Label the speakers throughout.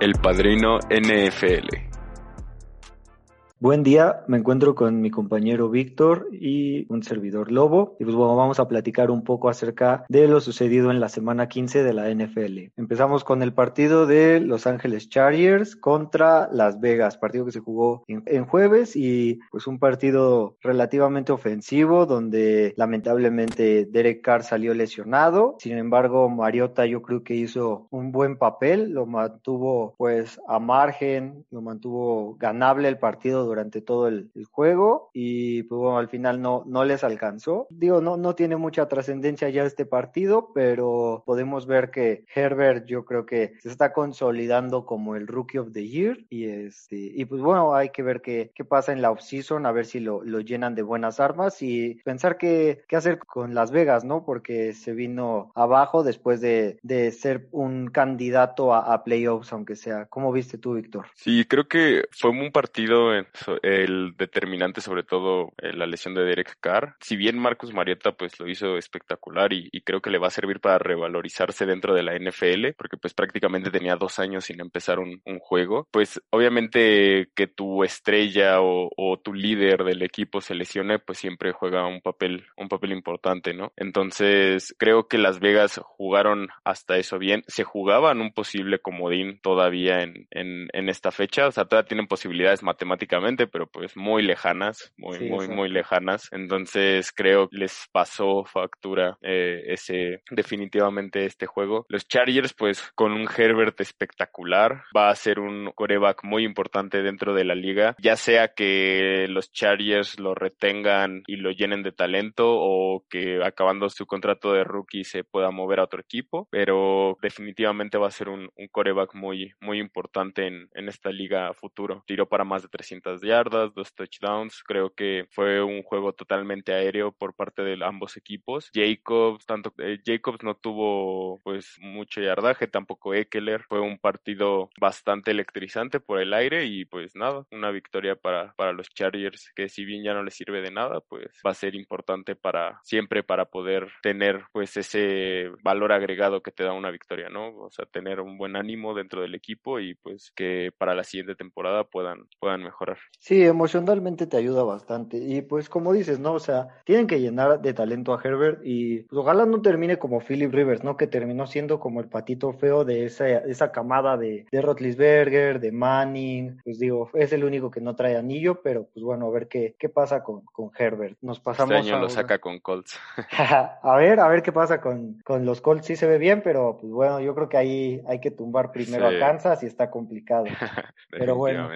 Speaker 1: El Padrino NFL.
Speaker 2: Buen día, me encuentro con mi compañero Víctor y un servidor Lobo. Y pues bueno, vamos a platicar un poco acerca de lo sucedido en la semana 15 de la NFL. Empezamos con el partido de Los Ángeles Chargers contra Las Vegas, partido que se jugó en, jueves y pues un partido relativamente ofensivo donde lamentablemente Derek Carr salió lesionado. Sin embargo, Mariota yo creo que hizo un buen papel, lo mantuvo pues a margen, lo mantuvo ganable el partido durante todo el, juego y pues bueno, al final no, no les alcanzó. Digo, no, no tiene mucha trascendencia ya este partido, pero podemos ver que Herbert yo creo que se está consolidando como el Rookie of the Year y este y pues bueno, hay que ver qué, qué pasa en la offseason, a ver si lo, lo llenan de buenas armas y pensar qué, qué hacer con Las Vegas, ¿no? Porque se vino abajo después de, de ser un candidato a, a playoffs, aunque sea. ¿Cómo viste tú, Víctor?
Speaker 1: Sí, creo que fue un partido en, el determinante sobre todo eh, la lesión de Derek Carr. Si bien Marcus Marietta pues lo hizo espectacular y, creo que le va a servir para revalorizarse dentro de la NFL, porque pues prácticamente tenía dos años sin empezar un, juego, pues obviamente que tu estrella o, tu líder del equipo se lesione, pues siempre juega un papel, un papel importante, ¿no? Entonces creo que Las Vegas jugaron hasta eso bien, se jugaban un posible comodín todavía en, en, en esta fecha, o sea, todavía tienen posibilidades matemáticamente pero pues muy lejanas, muy, muy, muy lejanas. Entonces creo que les pasó factura eh, ese, definitivamente este juego. Los Chargers, pues con un Herbert espectacular, va a ser un coreback muy importante dentro de la liga, ya sea que los Chargers lo retengan y lo llenen de talento o que acabando su contrato de rookie se pueda mover a otro equipo, pero definitivamente va a ser un, un coreback muy, muy importante en, en esta liga futuro. Tiró para más de 300 yardas, dos touchdowns. Creo que fue un juego totalmente aéreo por parte de ambos equipos. Jacobs, tanto eh, Jacobs no tuvo pues mucho yardaje, tampoco Eckler. Fue un partido bastante electrizante por el aire y pues nada, una victoria para, para los Chargers que si bien ya no les sirve de nada, pues va a ser importante para siempre para poder tener pues ese valor agregado que te da una victoria, ¿no? O sea, tener un buen ánimo dentro del equipo y pues que para la siguiente temporada puedan, puedan mejorar.
Speaker 2: Sí, emocionalmente te ayuda bastante. Y pues como dices, ¿no? O sea, tienen que llenar de talento a Herbert y pues, ojalá no termine como Philip Rivers, ¿no? Que terminó siendo como el patito feo de esa, esa camada de, de Rotlisberger, de Manning. Pues digo, es el único que no trae anillo, pero pues bueno, a ver qué, qué pasa con, con Herbert. Nos pasamos
Speaker 1: este año lo saca con Colts.
Speaker 2: a ver, a ver qué pasa con, con los Colts. Sí se ve bien, pero pues bueno, yo creo que ahí hay que tumbar primero a Kansas y está complicado. pero bueno,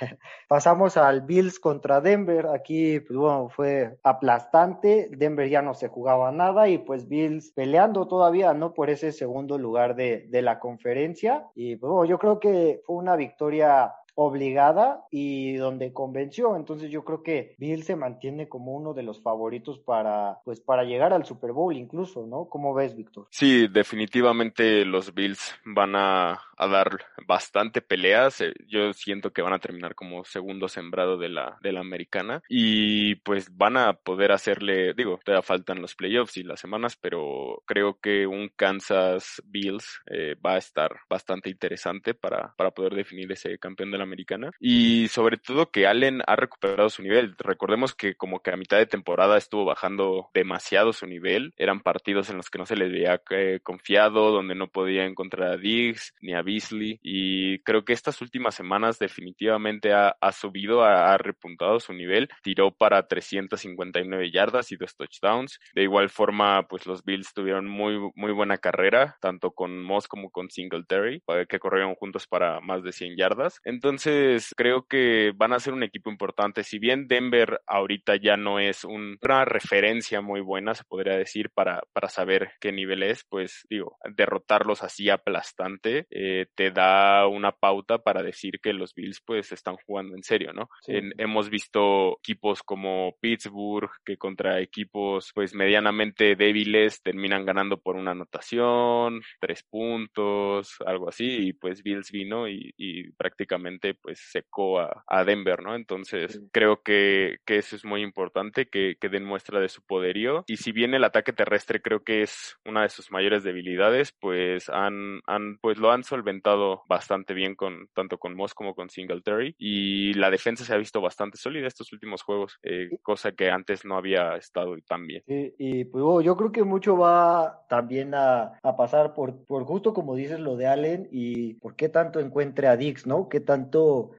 Speaker 2: pasamos al Bills contra Denver. Aquí, pues fue aplastante. Denver ya no se jugaba nada y pues Bills peleando todavía, ¿no? Por ese segundo lugar de, de la conferencia. Y pues bueno, yo creo que fue una victoria obligada y donde convenció. Entonces yo creo que Bill se mantiene como uno de los favoritos para, pues, para llegar al Super Bowl incluso, ¿no? ¿Cómo ves, Víctor?
Speaker 1: Sí, definitivamente los Bills van a, dar bastante peleas. Eh, yo siento que van a terminar como segundo sembrado de la, de americana y pues van a poder hacerle, digo, todavía faltan los playoffs y las semanas, pero creo que un Kansas Bills eh, va a estar bastante interesante para, para poder definir ese campeón de la americana y sobre todo que Allen ha recuperado su nivel. Recordemos que como que a mitad de temporada estuvo bajando demasiado su nivel, eran partidos en los que no se le había eh, confiado, donde no podía encontrar a Diggs ni a Beasley y creo que estas últimas semanas definitivamente ha, subido, ha, repuntado su nivel, tiró para 359 yardas y dos touchdowns. De igual forma, pues los Bills tuvieron muy, muy buena carrera, tanto con Moss como con Singletary, que corrieron juntos para más de 100 yardas. Entonces, entonces, creo que van a ser un equipo importante. Si bien Denver ahorita ya no es una referencia muy buena, se podría decir, para, para saber qué nivel es, pues digo, derrotarlos así aplastante eh, te da una pauta para decir que los Bills pues están jugando en serio, ¿no? hemos visto equipos como Pittsburgh que contra equipos pues medianamente débiles terminan ganando por una anotación, tres puntos, algo así, y pues Bills vino y prácticamente prácticamente pues secó a, Denver, ¿no? Entonces creo que, que, eso es muy importante, que, que den muestra de su poderío. Y si bien el ataque terrestre creo que es una de sus mayores debilidades, pues han, han pues lo han solventado bastante bien con tanto con Moss como con Singletary. Y la defensa se ha visto bastante sólida estos últimos juegos, eh, cosa que antes no había estado tan bien.
Speaker 2: y pues yo creo que mucho va también a, a pasar por, por justo como dices lo de Allen y por qué tanto encuentre a Dix, ¿no? Qué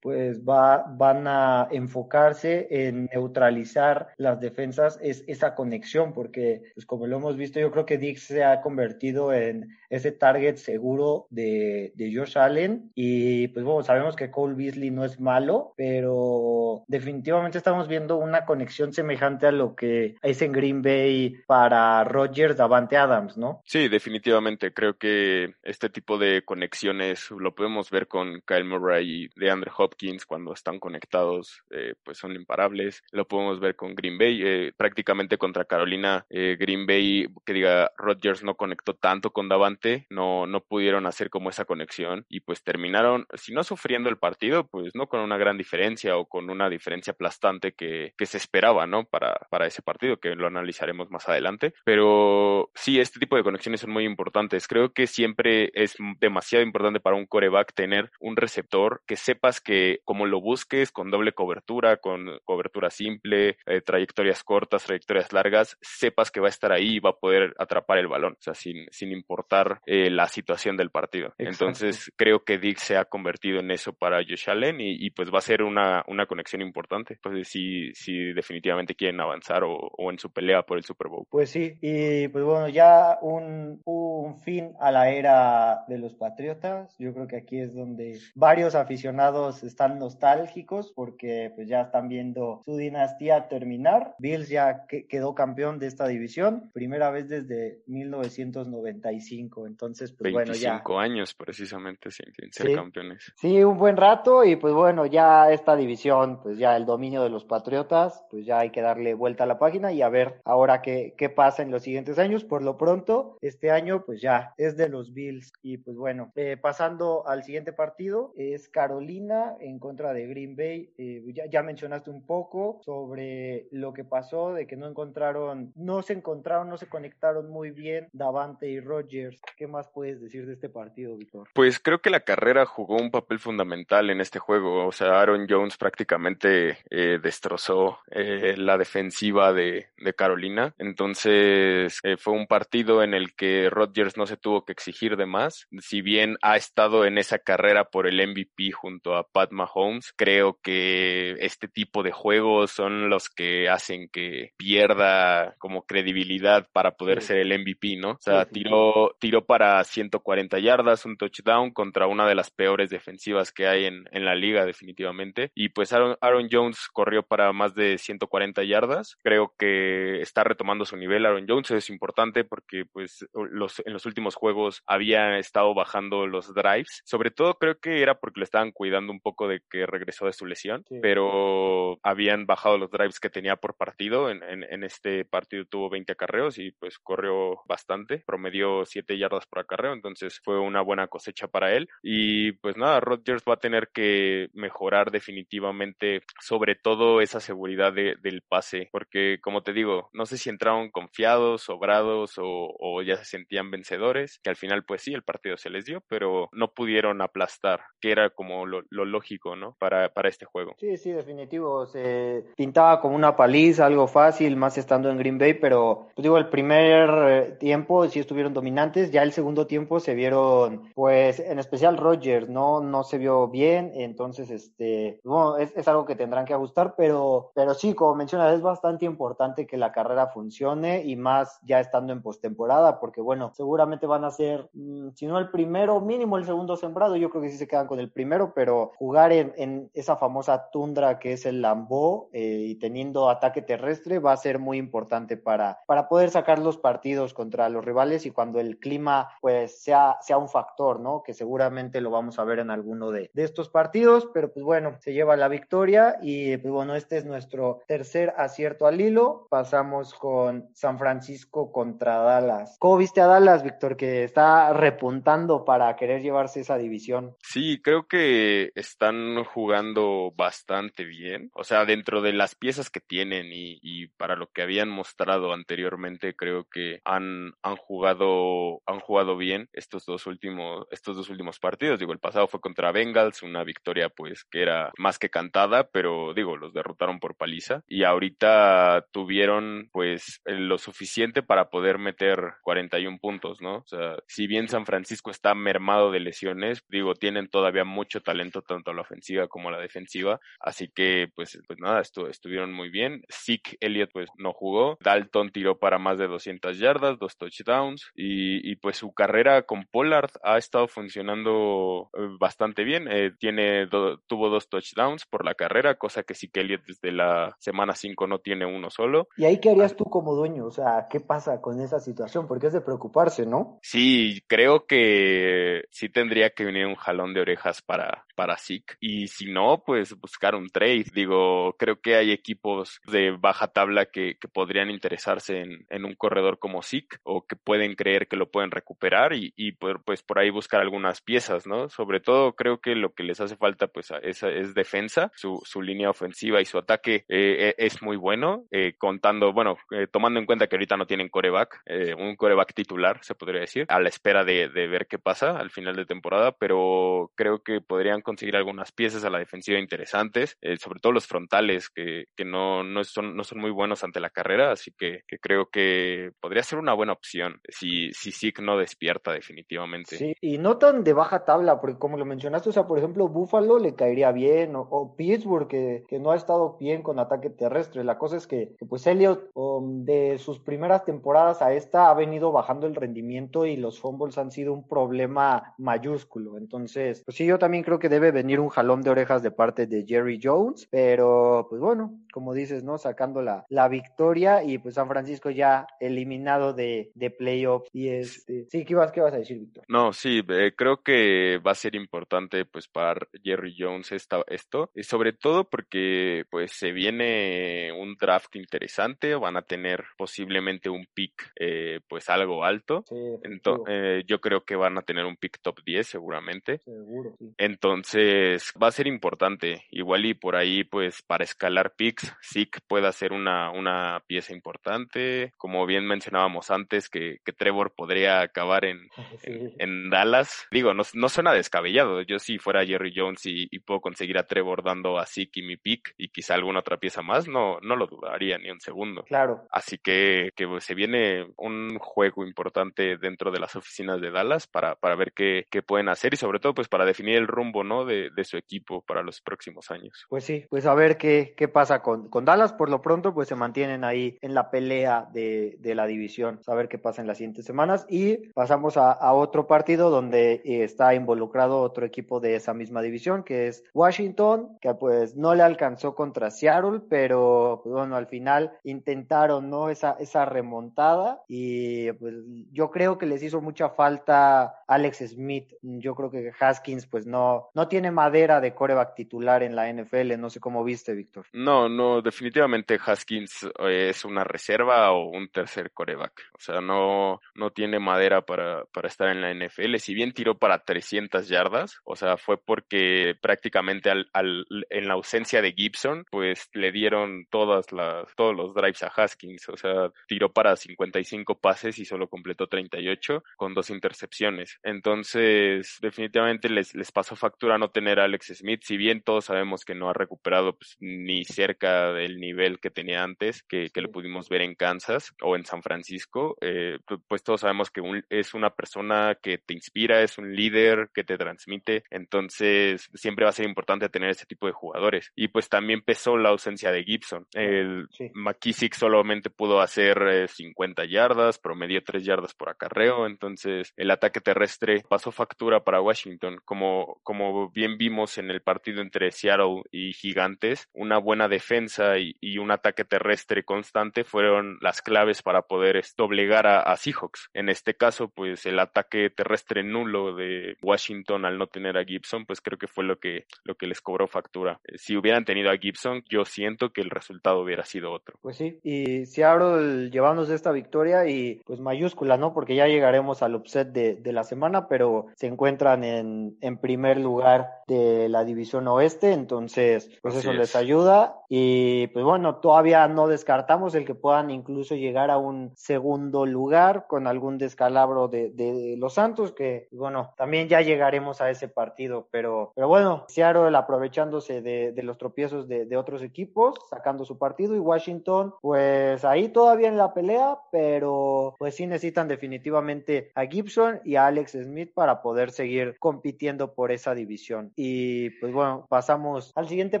Speaker 2: pues va, van a enfocarse en neutralizar las defensas es esa conexión, porque pues como lo hemos visto, yo creo que Dix se ha convertido en ese target seguro de, de Josh Allen y pues bueno, sabemos que Cole Beasley no es malo, pero definitivamente estamos viendo una conexión semejante a lo que es en Green Bay para Rodgers Davante Adams, ¿no?
Speaker 1: Sí, definitivamente. Creo que este tipo de conexiones lo podemos ver con Kyle Murray y DeAndre Hopkins cuando están conectados, eh, pues son imparables. Lo podemos ver con Green Bay. Eh, prácticamente contra Carolina, eh, Green Bay, que diga, Rodgers no conectó tanto con Davante, no, no pudieron hacer como esa conexión y pues terminaron, si no sufriendo el partido, pues no con una gran diferencia o con una diferencia aplastante que, que se esperaba, ¿no? Para, para ese partido, que lo analizaremos más adelante. Pero sí, este tipo de conexiones son muy importantes. Creo que siempre es demasiado importante para un coreback tener un receptor que sepas que como lo busques con doble cobertura, con cobertura simple, eh, trayectorias cortas, trayectorias largas, sepas que va a estar ahí y va a poder atrapar el balón, o sea, sin, sin importar eh, la situación del partido. Entonces, creo que Dick se ha convertido en eso para Josh Allen y, pues va a ser una, una conexión importante. Pues si, si definitivamente quieren avanzar o, o en su pelea por el Super Bowl.
Speaker 2: Pues sí, y pues bueno, ya un, un fin a la era de los Patriotas. Yo creo que aquí es donde varios aficionados están nostálgicos porque pues ya están viendo su dinastía terminar. Bills ya quedó campeón de esta división, primera vez desde 1995. Entonces, pues bueno, ya.
Speaker 1: 25 años precisamente sin, ser campeones.
Speaker 2: Sí, un buen rato y pues bueno, ya esta división, pues ya el dominio de los Patriotas, pues ya hay que darle vuelta a la página y a ver ahora qué, qué pasa en los siguientes años. Por lo pronto, este año pues ya es de los Bills. Y pues bueno, eh, pasando al siguiente partido, es Carolina en contra de Green Bay. Eh, ya, mencionaste un poco sobre lo que pasó, de que no encontraron, no se encontraron, no se conectaron muy bien Davante y Rogers. ¿Qué más puedes decir de este partido, Víctor?
Speaker 1: Pues creo que la carrera jugó un papel fundamental en este juego. O sea, Aaron Jones prácticamente eh, destrozó la defensiva de, de Carolina. Entonces fue un partido en el que Rodgers no se tuvo que exigir de más. Si bien ha estado en esa carrera por el MVP junto a Pat Mahomes, creo que este tipo de juegos son los que hacen que pierda como credibilidad para poder ser el MVP, ¿no? O sea, tiró, tiró para 140 yardas, un touchdown contra una de las peores defensivas que hay en, en la liga definitivamente. Y pues Aaron, Aaron Jones corrió para más de 140 yardas. Creo que está retomando su nivel Aaron Jones, es importante porque pues los, en los últimos juegos había estado bajando los drives. Sobre todo creo que era porque le estaban cuidando un poco de que regresó de su lesión, pero habían bajado los drives que tenía por partido. En, en, este partido tuvo 20 acarreos y pues corrió bastante, promedió 7 yardas por acarreo, entonces fue una buena cosecha para él. Y pues nada, Rodgers va a tener que mejorar definitivamente sobre todo esa seguridad del pase, porque como te digo, no sé si entraron confiados, sobrados o, o ya se sentían vencedores, que al final pues sí, el partido se les dio, pero no pudieron aplastar, que era como lo, lógico, ¿no? Para, para este juego.
Speaker 2: Sí, sí, definitivo. Se pintaba como una paliza, algo fácil, más estando en Green Bay, pero pues digo, el primer eh, tiempo sí estuvieron dominantes, ya el segundo tiempo se vieron, pues en especial Rogers, ¿no? No se vio bien, entonces, este, bueno, es, es algo que tendrán que ajustar, pero, pero sí, como mencionas, es bastante importante que la carrera funcione y más ya estando en postemporada, porque bueno, seguramente van a ser, mm, si no el primero, mínimo el segundo sembrado, yo creo que sí se quedan con el primero, pero jugar en, esa famosa tundra que es el Lambeau eh, y teniendo ataque terrestre va a ser muy importante para, para poder sacar los partidos contra los rivales y cuando el clima pues sea, sea un factor, ¿no? Que seguramente lo vamos a ver en alguno de, de estos partidos, pero pues bueno, se lleva la victoria y pues bueno, este es nuestro tercer acierto al hilo. Pasamos con San Francisco contra Dallas. ¿Cómo viste a Dallas, Víctor, que está repuntando para querer llevarse esa división?
Speaker 1: Sí, creo que están jugando bastante bien. O sea, dentro de las piezas que tienen y, para lo que habían mostrado anteriormente, creo que han, han jugado, han jugado bien estos dos últimos, estos dos últimos partidos. Digo, el pasado fue contra Bengals, una victoria pues que era más que cantada, pero digo, los derrotaron por paliza. Y ahorita tuvieron pues lo suficiente para poder meter 41 puntos, ¿no? O sea, si bien San Francisco está mermado de lesiones, digo, tienen todavía mucho talento tanto a la ofensiva como a la defensiva, así que pues, pues nada, estuvieron muy bien. Zeke Elliott pues no jugó, Dalton tiró para más de 200 yardas, dos touchdowns y, y pues su carrera con Pollard ha estado funcionando eh, bastante bien, eh, tiene tuvo dos touchdowns por la carrera, cosa que Zeke Elliott desde la semana 5 no tiene uno solo.
Speaker 2: ¿Y ahí qué harías tú como dueño? O sea, ¿qué pasa con esa situación? Porque es de preocuparse, ¿no?
Speaker 1: Sí, creo que sí tendría que venir un jalón de orejas para, para Zeke. Y si no, pues buscar un trade. Digo, creo que hay equipos de baja tabla que, que podrían interesarse en, en, un corredor como Zeke o que pueden creer que lo pueden recuperar y, y pues por ahí buscar algunas piezas, ¿no? Sobre todo creo que lo que les hace falta pues es, es defensa, su, su línea ofensiva y su ataque eh, e, es muy bueno, eh, contando, bueno, eh, tomando en cuenta que ahorita no tienen coreback, un coreback titular, se podría decir, a la espera de, de ver qué pasa al final de temporada, pero creo que podrían conseguir algunas piezas a la defensiva interesantes, eh, sobre todo los frontales que, que no, no, son, no son muy buenos ante la carrera, así que, creo que podría ser una buena opción si, si no despierta definitivamente.
Speaker 2: Sí, y no tan de baja tabla, porque como lo mencionaste, o sea, por ejemplo, Buffalo le caería bien, o, Pittsburgh, que, que, no ha estado bien con ataque terrestre. La cosa es que, que pues Elliot, um, de sus primeras temporadas a esta, ha venido bajando el rendimiento y los fumbles han sido un problema mayúsculo. Entonces, pues sí, yo también creo que debe venir un jalón de orejas de parte de Jerry Jones, pero pues bueno, como dices, ¿no? Sacando la, la victoria y pues San Francisco ya eliminado de, de playoffs. Y este, sí, ¿qué vas, qué vas a decir, Víctor?
Speaker 1: No, sí, eh, creo que va a ser importante pues para Jerry Jones esta, esto, y sobre todo porque pues se viene un draft interesante, van a tener posiblemente un pick eh, pues algo alto.
Speaker 2: Sí,
Speaker 1: Entonces, eh, yo creo que van a tener un pick top 10 seguramente.
Speaker 2: Seguro, sí.
Speaker 1: Entonces va a ser importante. Igual y por ahí pues para escalar picks, Zeke puede ser una, una pieza importante. Como bien mencionábamos antes que, que Trevor podría acabar en,
Speaker 2: Sí.
Speaker 1: en, en Dallas. Digo, no, no suena descabellado. Yo si fuera Jerry Jones y, y puedo conseguir a Trevor dando a Zeke y mi pick y quizá alguna otra pieza más, no, no lo dudaría ni un segundo.
Speaker 2: Claro.
Speaker 1: Así que, que se viene un juego importante dentro de las oficinas de Dallas para, para ver qué, qué pueden hacer y sobre todo pues para definir el rumbo de, su equipo para los próximos años.
Speaker 2: Pues sí, pues a ver qué, qué pasa con, con Dallas. Por lo pronto, pues se mantienen ahí en la pelea de, de la división. A ver qué pasa en las siguientes semanas. Y pasamos a, otro partido donde eh, está involucrado otro equipo de esa misma división, que es Washington, que pues no le alcanzó contra Seattle, pero pues, bueno, al final intentaron, ¿no? Esa, esa remontada y pues yo creo que les hizo mucha falta Alex Smith. Yo creo que Haskins pues no tiene madera de coreback titular en la NFL. No sé cómo viste, Víctor.
Speaker 1: No, no, definitivamente Haskins eh, es una reserva o un tercer coreback. O sea, no, no tiene madera para, para estar en la NFL. Si bien tiró para 300 yardas, o sea, fue porque prácticamente al, al, en la ausencia de Gibson, pues le dieron todas las, todos los drives a Haskins. O sea, tiró para 55 pases y solo completó 38 con dos intercepciones. Entonces, definitivamente les, les pasó factura no tener a Alex Smith. Si bien todos sabemos que no ha recuperado pues, ni cerca del nivel que tenía antes, que, que lo pudimos ver en Kansas o en San Francisco, eh, pues todos sabemos que un, es una persona que te inspira, es un líder que te transmite. Entonces, siempre va a ser importante tener ese tipo de jugadores. Y pues también pesó la ausencia de Gibson. El
Speaker 2: Sí.
Speaker 1: McKissick solamente pudo hacer eh, 50 yardas, promedió 3 yardas por acarreo, entonces el ataque terrestre pasó factura para Washington. Como, como bien vimos en el partido entre Seattle y Gigantes, una buena defensa y, un ataque terrestre constante fueron las claves para poder es, doblegar a, a Seahawks. En este caso, pues el ataque terrestre nulo de Washington al no tener a Gibson, pues creo que fue lo que, lo que les cobró factura. Eh, Si hubieran tenido a Gibson, yo siento que el resultado hubiera sido otro.
Speaker 2: Pues sí, y Seattle llevándose esta victoria y pues mayúscula, ¿no? Porque ya llegaremos al upset de, de la semana, pero se encuentran en, en primer lugar de la división oeste, entonces pues eso les ayuda y pues bueno, todavía no descartamos el que puedan incluso llegar a un segundo lugar con algún descalabro de, de los Santos, que bueno, también ya llegaremos a ese partido, pero, pero bueno, Seattle aprovechándose de, de los tropiezos de, de otros equipos, sacando su partido y Washington pues ahí todavía en la pelea, pero pues sí necesitan definitivamente a Gibson y a Alex Smith para poder seguir compitiendo por esa división. Y pues bueno, pasamos al siguiente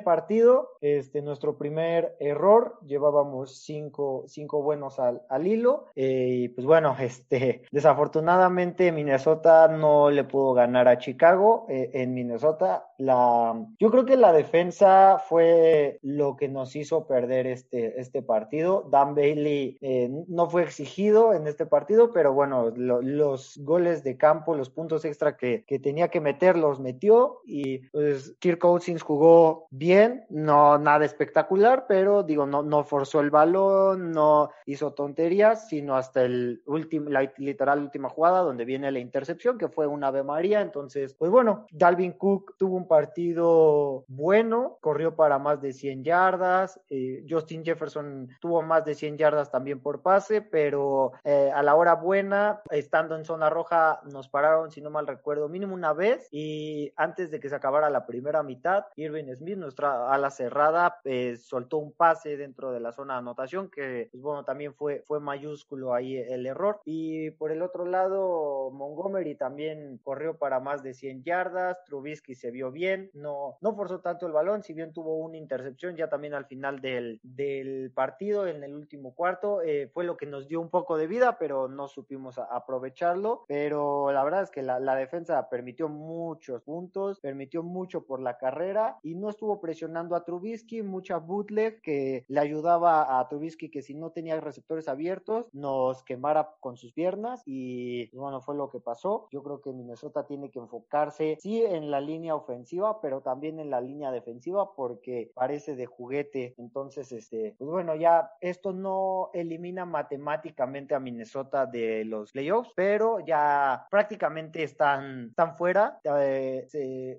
Speaker 2: partido. Este, nuestro primer error, llevábamos cinco, cinco buenos al, al hilo. Eh, y pues bueno, este, desafortunadamente Minnesota no le pudo ganar a Chicago eh, en Minnesota. La, yo creo que la defensa fue lo que nos hizo perder este, este partido. Dan Bailey eh, no fue exigido en este partido, pero bueno, los goles de campo, los puntos extra que, que, tenía que meter, los metió y pues Kirk Cousins jugó bien, no nada espectacular, pero digo, no, no forzó el balón, no hizo tonterías, sino hasta el último, la literal última jugada donde viene la intercepción, que fue una Ave María, entonces, pues bueno, Dalvin Cook tuvo un partido bueno, corrió para más de 100 yardas, eh, Justin Jefferson tuvo más de 100 yardas también por pase, pero eh, a la hora buena, estando en zona roja, nos pararon, si no mal recuerdo, mínimo una vez y antes de que se acabara la primera mitad, Irving Smith, nuestra ala cerrada, eh, soltó un pase dentro de la zona de anotación que, pues bueno, también fue, fue mayúsculo ahí el error. Y por el otro lado, Montgomery también corrió para más de 100 yardas, Trubisky se vio bien, no, no forzó tanto el balón, si bien tuvo una intercepción ya también al final del, del partido, en el último cuarto, eh, fue lo que nos dio un poco de vida, pero no supimos aprovecharlo. Pero la verdad es que la, la defensa permitió muchos puntos, permitió mucho por la carrera y no estuvo presionando a Trubisky, mucha bootleg que le ayudaba a Trubisky que si no tenía receptores abiertos nos quemara con sus piernas y bueno, fue lo que pasó. Yo creo que Minnesota tiene que enfocarse sí en la línea ofensiva, pero también en la línea defensiva porque parece de juguete. Entonces, este, pues bueno, ya esto no elimina matemáticamente a Minnesota de los playoffs, pero ya prácticamente están, están fuera. Eh,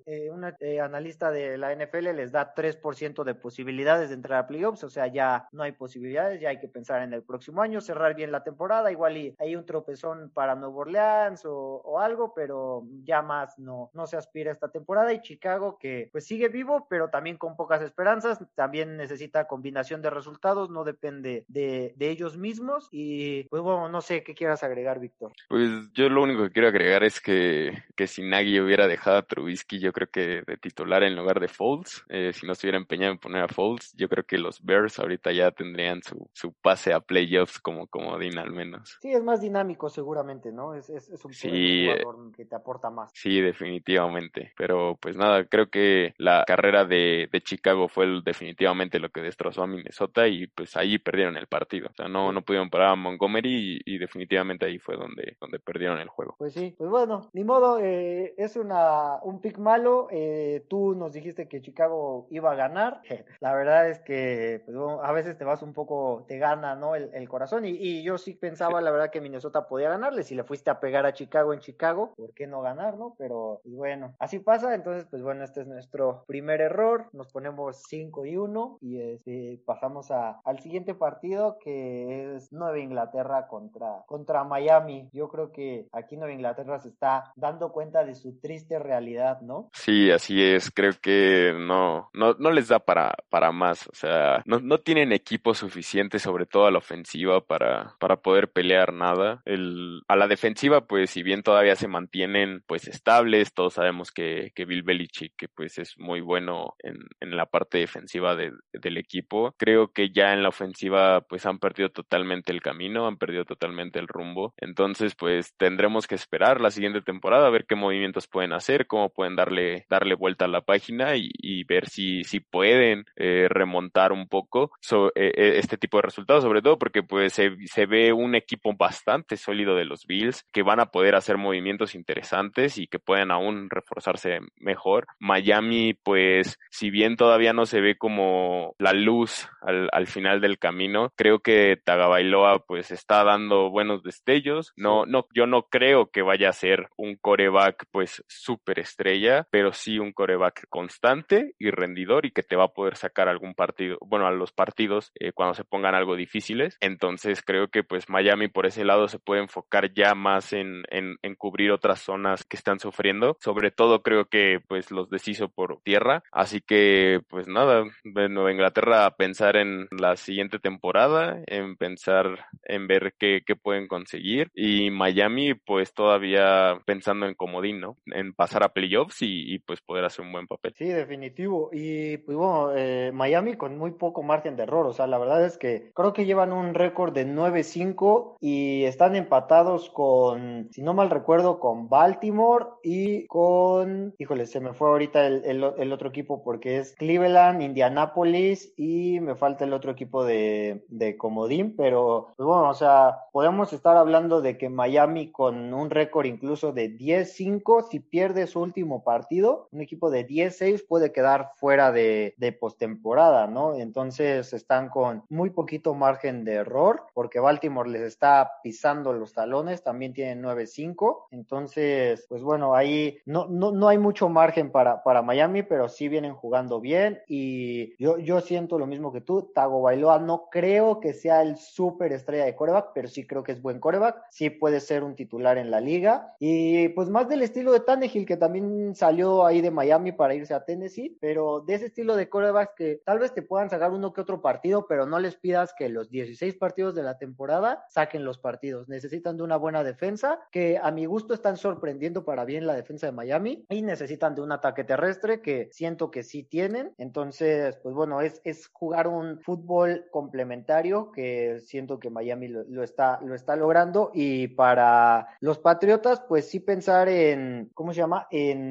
Speaker 2: eh, una eh, analista de la NFL les da 3% de posibilidades de entrar a playoffs, o sea, ya no hay posibilidades, ya hay que pensar en el próximo año, cerrar bien la temporada, igual hay un tropezón para Nuevo Orleans o, algo, pero ya más no, no se aspira esta temporada y Chicago que pues sigue vivo, pero también con pocas esperanzas, también necesita combinación de resultados, no depende de, de ellos mismos y pues bueno, no sé qué quieras agregar, Víctor.
Speaker 1: Pues yo lo único que quiero agregar es que, que si Nagy hubiera dejado a Trubisky, yo creo que de titular en lugar de Folds, eh, si no estuviera empeñado en poner a Folds, yo creo que los Bears ahorita ya tendrían su, su pase a playoffs como comodín al menos.
Speaker 2: Sí, es más dinámico seguramente, ¿no? Es, es, es un sí, jugador que te aporta más.
Speaker 1: Sí, definitivamente. Pero pues nada, creo que la carrera de, de Chicago fue el, definitivamente lo que destrozó a Minnesota y pues ahí perdieron el partido. O sea, no, no pudieron parar a Montgomery y, y definitivamente ahí fue donde, donde perdieron el juego.
Speaker 2: Pues sí, pues bueno, ni modo, eh, es una, un pick malo. Eh, tú nos dijiste que Chicago iba a ganar. La verdad es que pues, a veces te vas un poco, te gana, ¿no? El, corazón. Y, yo sí pensaba, la verdad, que Minnesota podía ganarle. Si le fuiste a pegar a Chicago en Chicago, ¿por qué no ganar, no? Pero pues, bueno, así pasa. Entonces, pues bueno, este es nuestro primer error. Nos ponemos 5 y 1 y este, pasamos al siguiente partido que es Nueva Inglaterra contra, contra Miami. Yo creo que aquí Nueva Inglaterra se está dando cuenta de su triste realidad, ¿no?
Speaker 1: Sí, así es. Creo que no, no, no les da para, para más. O sea, no, no tienen equipo suficiente, sobre todo a la ofensiva, para, para poder pelear nada. El, a la defensiva, pues, si bien todavía se mantienen, pues, estables, todos sabemos que, que Bill Belichick, que pues es muy bueno en, en la parte defensiva de, del equipo. Creo que ya en la ofensiva, pues, han perdido totalmente el camino, han perdido totalmente el rumbo. Entonces, pues, tendremos que esperar la siguiente temporada a ver qué movimientos pueden hacer, cómo pueden darle, darle vuelta a la página y, y ver si, si pueden eh, remontar un poco so, eh, este tipo de resultados, sobre todo porque pues se, se, ve un equipo bastante sólido de los Bills que van a poder hacer movimientos interesantes y que pueden aún reforzarse mejor. Miami, pues, si bien todavía no se ve como la luz al, al final del camino, creo que Tagabailoa pues está dando buenos destellos. No, no, yo no creo que vaya a ser un coreback pues súper estrella estrella, pero sí un coreback constante y rendidor y que te va a poder sacar algún partido, bueno, a los partidos eh, cuando se pongan algo difíciles. Entonces creo que pues Miami por ese lado se puede enfocar ya más en, en, en cubrir otras zonas que están sufriendo. Sobre todo creo que pues los deshizo por tierra. Así que pues nada, de Nueva Inglaterra a pensar en la siguiente temporada, en pensar en ver qué, qué pueden conseguir. Y Miami pues todavía pensando en comodín, ¿no? En pasar a y, pues poder hacer un buen papel.
Speaker 2: Sí, definitivo. Y pues bueno, eh, Miami con muy poco margen de error. O sea, la verdad es que creo que llevan un récord de 9-5 y están empatados con, si no mal recuerdo, con Baltimore y con, híjole, se me fue ahorita el, el, el otro equipo porque es Cleveland, Indianapolis y me falta el otro equipo de, de Comodín, pero pues bueno, o sea, podemos estar hablando de que Miami con un récord incluso de 10-5, si pierde su último partido, un equipo de 10-6 puede quedar fuera de, de postemporada, ¿no? Entonces están con muy poquito margen de error porque Baltimore les está pisando los talones, también tienen 9-5, entonces, pues bueno, ahí no, no, no hay mucho margen para, para Miami, pero sí vienen jugando bien. Y yo, yo siento lo mismo que tú, Tago Bailoa no creo que sea el súper estrella de coreback, pero sí creo que es buen coreback, sí puede ser un titular en la liga. Y pues más del estilo de Tannehill que también salió ahí de Miami para irse a Tennessee, pero de ese estilo de corebacks que tal vez te puedan sacar uno que otro partido, pero no les pidas que los 16 partidos de la temporada saquen los partidos, necesitan de una buena defensa que a mi gusto están sorprendiendo para bien la defensa de Miami y necesitan de un ataque terrestre que siento que sí tienen, entonces pues bueno, es, es jugar un fútbol complementario que siento que Miami lo, lo está, lo está logrando. Y para los Patriotas pues sí pensar en, ¿cómo se llama? En,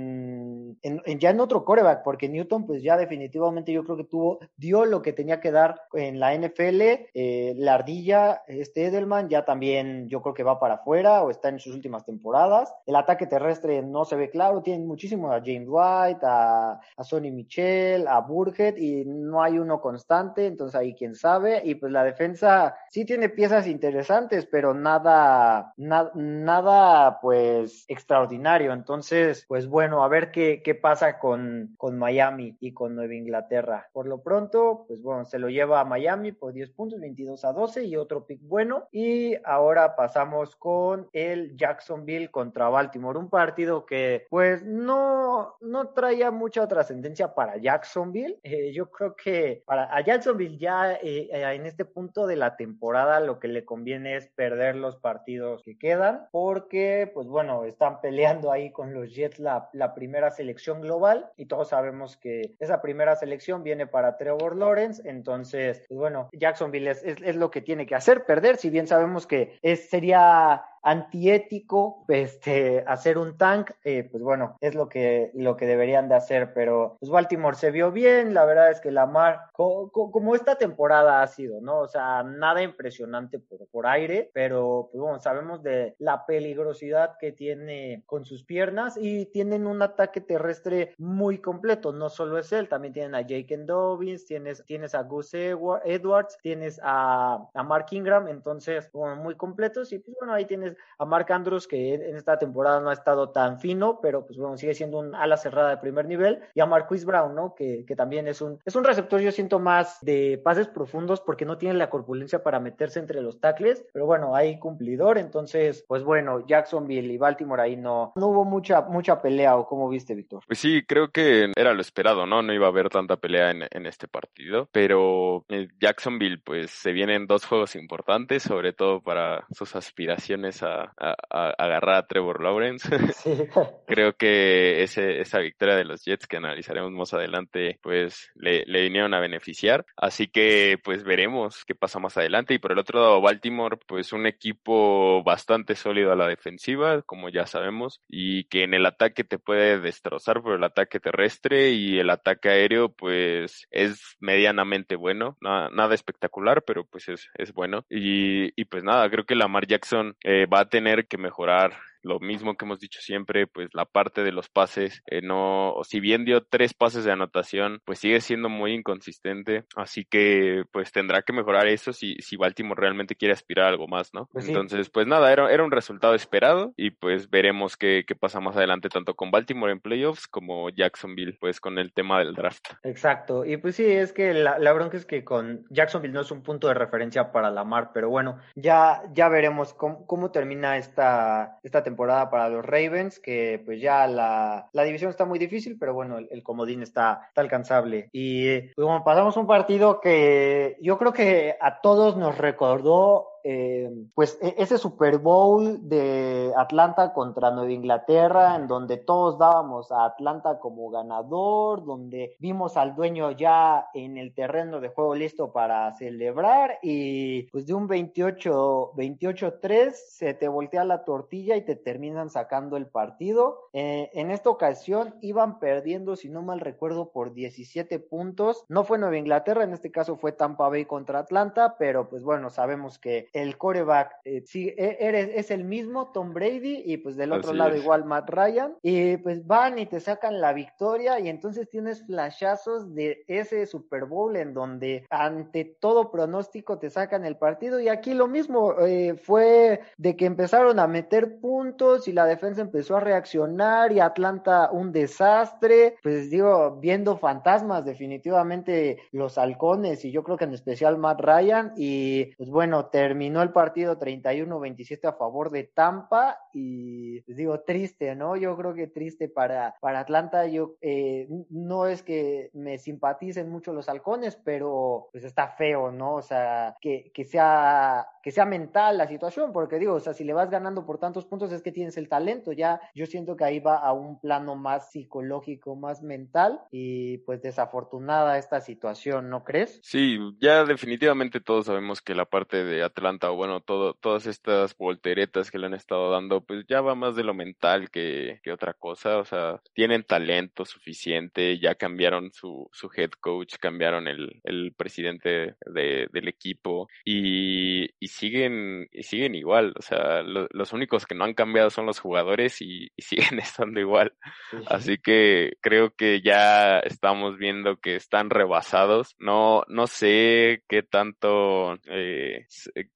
Speaker 2: en, ya en otro coreback, porque Newton pues ya definitivamente yo creo que tuvo, dio lo que tenía que dar en la NFL, eh, la ardilla, este Edelman ya también yo creo que va para afuera o está en sus últimas temporadas, el ataque terrestre no se ve claro, tienen muchísimo a James White, a, a Sonny Michel, a Burhead y no hay uno constante, entonces ahí quién sabe, y pues la defensa sí tiene piezas interesantes, pero nada, na, nada pues extraordinario, entonces pues bueno, a ver qué, qué pasa con, con Miami y con Nueva Inglaterra. Por lo pronto, pues bueno, se lo lleva a Miami por 10 puntos, 22 a 12 y otro pick bueno, y ahora pasamos con el Jacksonville contra Baltimore, un partido que pues no, no traía mucha trascendencia para Jacksonville, eh, yo creo que para Jacksonville ya eh, en este punto de la temporada lo que le conviene es perder los partidos que quedan, porque pues bueno, están peleando ahí con los Jets la, la primera selección global y todos sabemos que esa primera selección viene para Trevor Lawrence, entonces pues bueno, Jacksonville es, es, lo que tiene que hacer, perder, si bien sabemos que es, sería antiético este, hacer un tank, eh, pues bueno, es lo que, lo que deberían de hacer, pero pues Baltimore se vio bien, la verdad es que Lamar, co co como esta temporada ha sido, ¿no? O sea, nada impresionante por, por aire, pero pues bueno, sabemos de la peligrosidad que tiene con sus piernas y tienen un ataque terrestre muy completo, no solo es él, también tienen a Jake Dobbins, tienes, tienes a Gus Edwards, tienes a, a Mark Ingram, entonces, bueno, muy completos y pues bueno, ahí tienes a Mark Andrews, que en esta temporada no ha estado tan fino, pero pues bueno, sigue siendo un ala cerrada de primer nivel, y a Marquis Brown, ¿no? Que, que también es un, es un receptor, yo siento más de pases profundos porque no tiene la corpulencia para meterse entre los tackles, pero bueno, hay cumplidor, entonces, pues bueno, Jacksonville y Baltimore ahí no, no hubo mucha, mucha pelea, ¿o cómo viste, Víctor?
Speaker 1: Pues sí, creo que era lo esperado, ¿no? No iba a haber tanta pelea en, en este partido, pero Jacksonville, pues se vienen dos juegos importantes, sobre todo para sus aspiraciones a, a, a agarrar a Trevor Lawrence.
Speaker 2: Sí.
Speaker 1: Creo que ese, esa victoria de los Jets que analizaremos más adelante, pues le, le, vinieron a beneficiar. Así que pues veremos qué pasa más adelante. Y por el otro lado, Baltimore, pues un equipo bastante sólido a la defensiva, como ya sabemos, y que en el ataque te puede destrozar por el ataque terrestre y el ataque aéreo, pues es medianamente bueno. Nada, nada espectacular, pero pues es, es bueno. Y, y pues nada, creo que Lamar Jackson eh, va a tener que mejorar lo mismo que hemos dicho siempre, pues la parte de los pases, eh, no, si bien dio tres pases de anotación, pues sigue siendo muy inconsistente, así que pues tendrá que mejorar eso si, si Baltimore realmente quiere aspirar a algo más, ¿no? Pues Entonces, pues nada, era, era un resultado esperado y pues veremos qué, qué pasa más adelante tanto con Baltimore en playoffs como Jacksonville, pues con el tema del draft.
Speaker 2: Exacto, y pues sí, es que la, la bronca es que con Jacksonville no es un punto de referencia para la mar, pero bueno, ya, ya veremos cómo, cómo termina esta, esta temporada para los Ravens, que pues ya la, la división está muy difícil, pero bueno, el, el comodín está, está, alcanzable. Y pues bueno, pasamos un partido que yo creo que a todos nos recordó eh, pues e, ese Super Bowl de Atlanta contra Nueva Inglaterra, en donde todos dábamos a Atlanta como ganador, donde vimos al dueño ya en el terreno de juego listo para celebrar y pues de un 28 28-3 se te voltea la tortilla y te terminan sacando el partido. Eh, en esta ocasión iban perdiendo, si no mal recuerdo, por 17 puntos. No fue Nueva Inglaterra, en este caso fue Tampa Bay contra Atlanta, pero pues bueno, sabemos que el coreback eh, sí, e, eres, es el mismo Tom Brady y pues del otro lado igual Matt Ryan y pues van y te sacan la victoria y entonces tienes flashazos de ese Super Bowl en donde ante todo pronóstico te sacan el partido y aquí lo mismo eh, fue de que empezaron a meter puntos y la defensa empezó a reaccionar y Atlanta un desastre, pues digo, viendo fantasmas definitivamente los halcones y yo creo que en especial Matt Ryan y pues bueno, terminó el partido 31-27 a favor de Tampa y les digo, triste, ¿no? Yo creo que triste para, para Atlanta. Yo eh, no es que me simpaticen mucho los halcones, pero pues está feo, ¿no? O sea, que, que sea que sea mental la situación, porque digo, o sea, si le vas ganando por tantos puntos es que tienes el talento, ya yo siento que ahí va a un plano más psicológico, más mental y pues desafortunada esta situación, ¿no crees?
Speaker 1: Sí, ya definitivamente todos sabemos que la parte de Atlanta o bueno, todo, todas estas volteretas que le han estado dando, pues ya va más de lo mental que, que otra cosa, o sea, tienen talento suficiente, ya cambiaron su, su head coach, cambiaron el, el presidente de, del equipo y, y siguen, y siguen igual. O sea, los únicos que no han cambiado son los jugadores y, siguen estando igual. Así que creo que ya estamos viendo que están rebasados. No, no sé qué tanto, eh,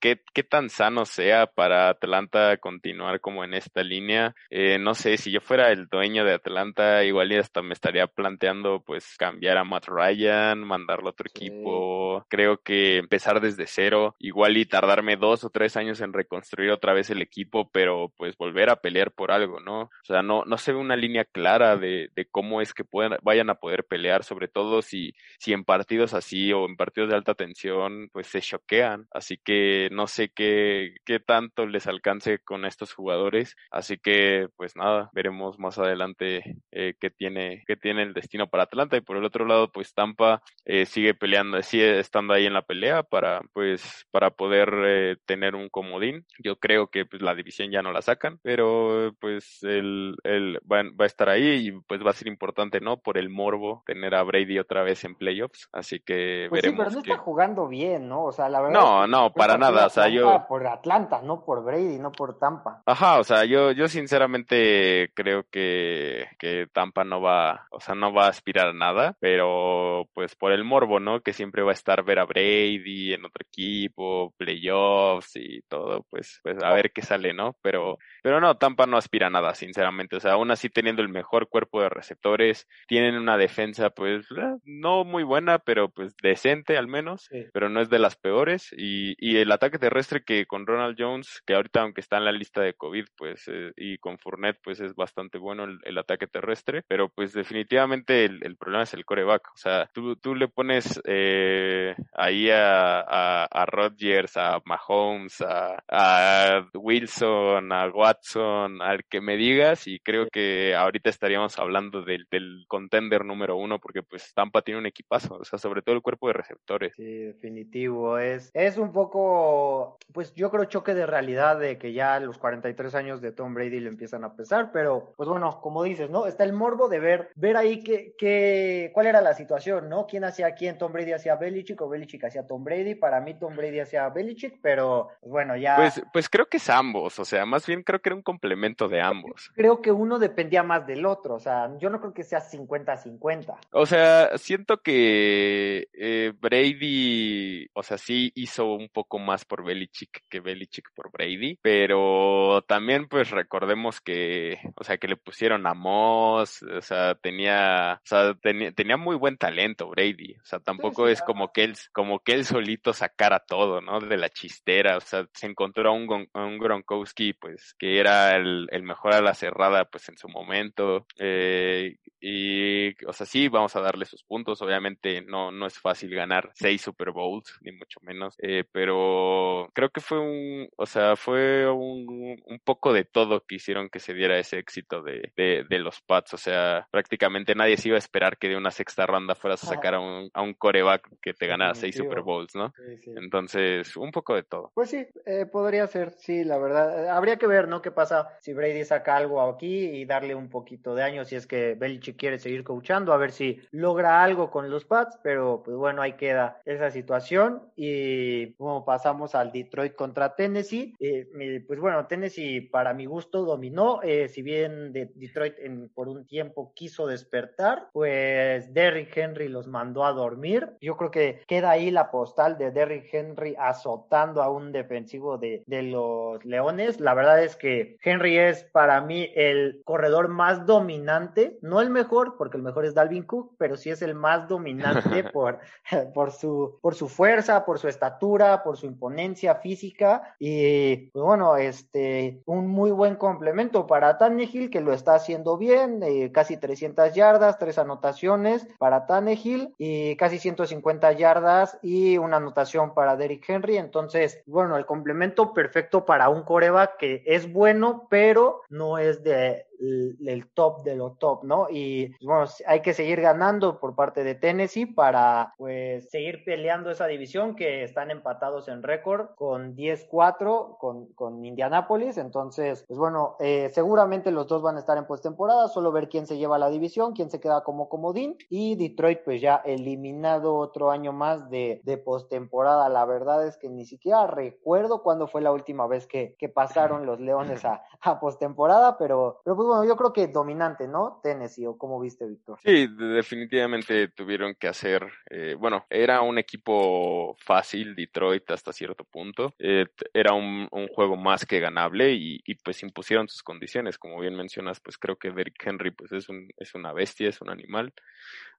Speaker 1: qué, qué tan sano sea para Atlanta continuar como en esta línea. Eh, no sé, si yo fuera el dueño de Atlanta, igual y hasta me estaría planteando pues cambiar a Matt Ryan, mandarlo a otro equipo. Creo que empezar desde cero, igual y tardar dos o tres años en reconstruir otra vez el equipo, pero pues volver a pelear por algo, ¿no? O sea, no, no se ve una línea clara de, de cómo es que puedan, vayan a poder pelear, sobre todo si, si en partidos así o en partidos de alta tensión, pues se choquean. Así que no sé qué, qué tanto les alcance con estos jugadores. Así que, pues nada, veremos más adelante eh, qué tiene, qué tiene el destino para Atlanta. Y por el otro lado, pues Tampa eh, sigue peleando, sigue estando ahí en la pelea para, pues, para poder eh, tener un comodín. Yo creo que pues, la división ya no la sacan, pero pues el, el va, va, a estar ahí y pues va a ser importante, ¿no? Por el morbo tener a Brady otra vez en playoffs. Así que
Speaker 2: pues
Speaker 1: veremos.
Speaker 2: Sí, pero no está jugando bien, ¿no? O sea, la verdad.
Speaker 1: No, no, para nada. O sea, yo.
Speaker 2: Por Atlanta, no por Brady, no por Tampa.
Speaker 1: Ajá, o sea, yo, yo sinceramente creo que, que Tampa no va, o sea, no va a aspirar a nada, pero pues por el morbo, ¿no? Que siempre va a estar ver a Brady en otro equipo, playoffs y todo, pues, pues a ver qué sale, ¿no? Pero, pero no, Tampa no aspira a nada, sinceramente. O sea, aún así teniendo el mejor cuerpo de receptores, tienen una defensa, pues, eh, no muy buena, pero pues decente al menos, pero no es de las peores. Y, y el ataque terrestre que con Ronald Jones, que ahorita aunque está en la lista de COVID, pues, eh, y con Fournette, pues es bastante bueno el, ataque terrestre, pero pues definitivamente el, problema es el coreback. O sea, tú, tú le pones eh, ahí a, a, a Rodgers, a Mahomes, a, Wilson, a Watson, al que me digas, y creo que ahorita estaríamos hablando del, contender número uno, porque pues Tampa tiene un equipazo, o sea, sobre todo el cuerpo de receptores.
Speaker 2: Sí, definitivo, es, es un poco pues yo creo choque de realidad de que ya los 43 años de Tom Brady le empiezan a pesar, pero pues bueno, como dices, ¿no? Está el morbo de ver, ver ahí que, que, cuál era la situación, ¿no? ¿Quién hacía quién? Tom Brady hacía Belichick o Belichick hacía Tom Brady. Para mí Tom Brady hacía Belichick, pero pues, bueno, ya...
Speaker 1: Pues, pues creo que es ambos, o sea, más bien creo que era un complemento de ambos.
Speaker 2: Creo que uno dependía más del otro, o sea, yo no creo que sea 50-50.
Speaker 1: O sea, siento que eh, Brady, o sea, sí hizo un poco más por Belichick que Belichick por Brady, pero también pues recordemos que, o sea, que le pusieron a Moss, o sea, tenía, o sea, tenía, tenía muy buen talento Brady, o sea, tampoco es como que él, como que él solito sacara todo, ¿no? De la chistera, o sea, se encontró a un, a un Gronkowski, pues, que era el, el mejor a la cerrada, pues, en su momento, eh, y, o sea, sí, vamos a darle sus puntos. Obviamente no, no es fácil ganar seis Super Bowls, ni mucho menos. Eh, pero creo que fue un, o sea, fue un, un poco de todo que hicieron que se diera ese éxito de, de, de, los Pats. O sea, prácticamente nadie se iba a esperar que de una sexta ronda fueras a sacar a un, a un coreback que te ganara seis Super Bowls, ¿no? Sí, sí. Entonces, un poco de todo.
Speaker 2: Pues sí, eh, podría ser, sí, la verdad. Habría que ver, ¿no? ¿Qué pasa si Brady saca algo aquí y darle un poquito de años si es que Belichick quiere seguir coachando, a ver si logra algo con los Pats, pero pues bueno, ahí queda esa situación y como pasamos al Detroit contra Tennessee, eh, pues bueno, Tennessee para mi gusto dominó, eh, si bien de Detroit en, por un tiempo quiso despertar, pues Derrick Henry los mandó a dormir, yo creo que queda ahí la postal de Derrick Henry azotando a un defensivo de, de los Leones, la verdad es que Henry es para mí el corredor más dominante, no el mejor, porque el mejor es Dalvin Cook, pero sí es el más dominante por, por, su, por su fuerza, por su estatura, por su imponencia física. Y pues bueno, este, un muy buen complemento para Tannehill que lo está haciendo bien, eh, casi 300 yardas, tres anotaciones para Tannehill y casi 150 yardas y una anotación para Derrick Henry, entonces, bueno, el complemento perfecto para un coreback que es bueno, pero no es de el, top de lo top, ¿no? Y pues, bueno, hay que seguir ganando por parte de Tennessee para pues seguir peleando esa división que están empatados en récord con 10-4 con, con Indianapolis. Entonces, pues bueno, eh, seguramente los dos van a estar en postemporada, solo ver quién se lleva la división, quién se queda como comodín y Detroit pues ya eliminado otro año más de, de postemporada. La verdad es que ni siquiera recuerdo cuándo fue la última vez que, que pasaron los Leones a, a postemporada, pero, pero pues bueno, yo creo que dominante, ¿no? Tennessee, o cómo viste, Víctor.
Speaker 1: Sí, definitivamente tuvieron que hacer, eh, bueno, era un equipo fácil, Detroit hasta cierto punto, eh, era un, un, juego más que ganable y, y, pues impusieron sus condiciones, como bien mencionas, pues creo que Derrick Henry pues es, un, es una bestia, es un animal,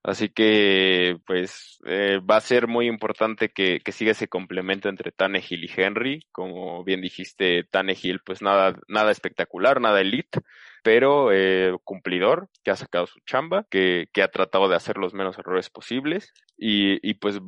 Speaker 1: así que pues eh, va a ser muy importante que, que siga ese complemento entre Tannehill y Henry, como bien dijiste, Tannehill pues nada, nada espectacular, nada elite, pero eh, cumplidor, que ha sacado su chamba, que, que, ha tratado de hacer los menos errores posibles. Y, y, pues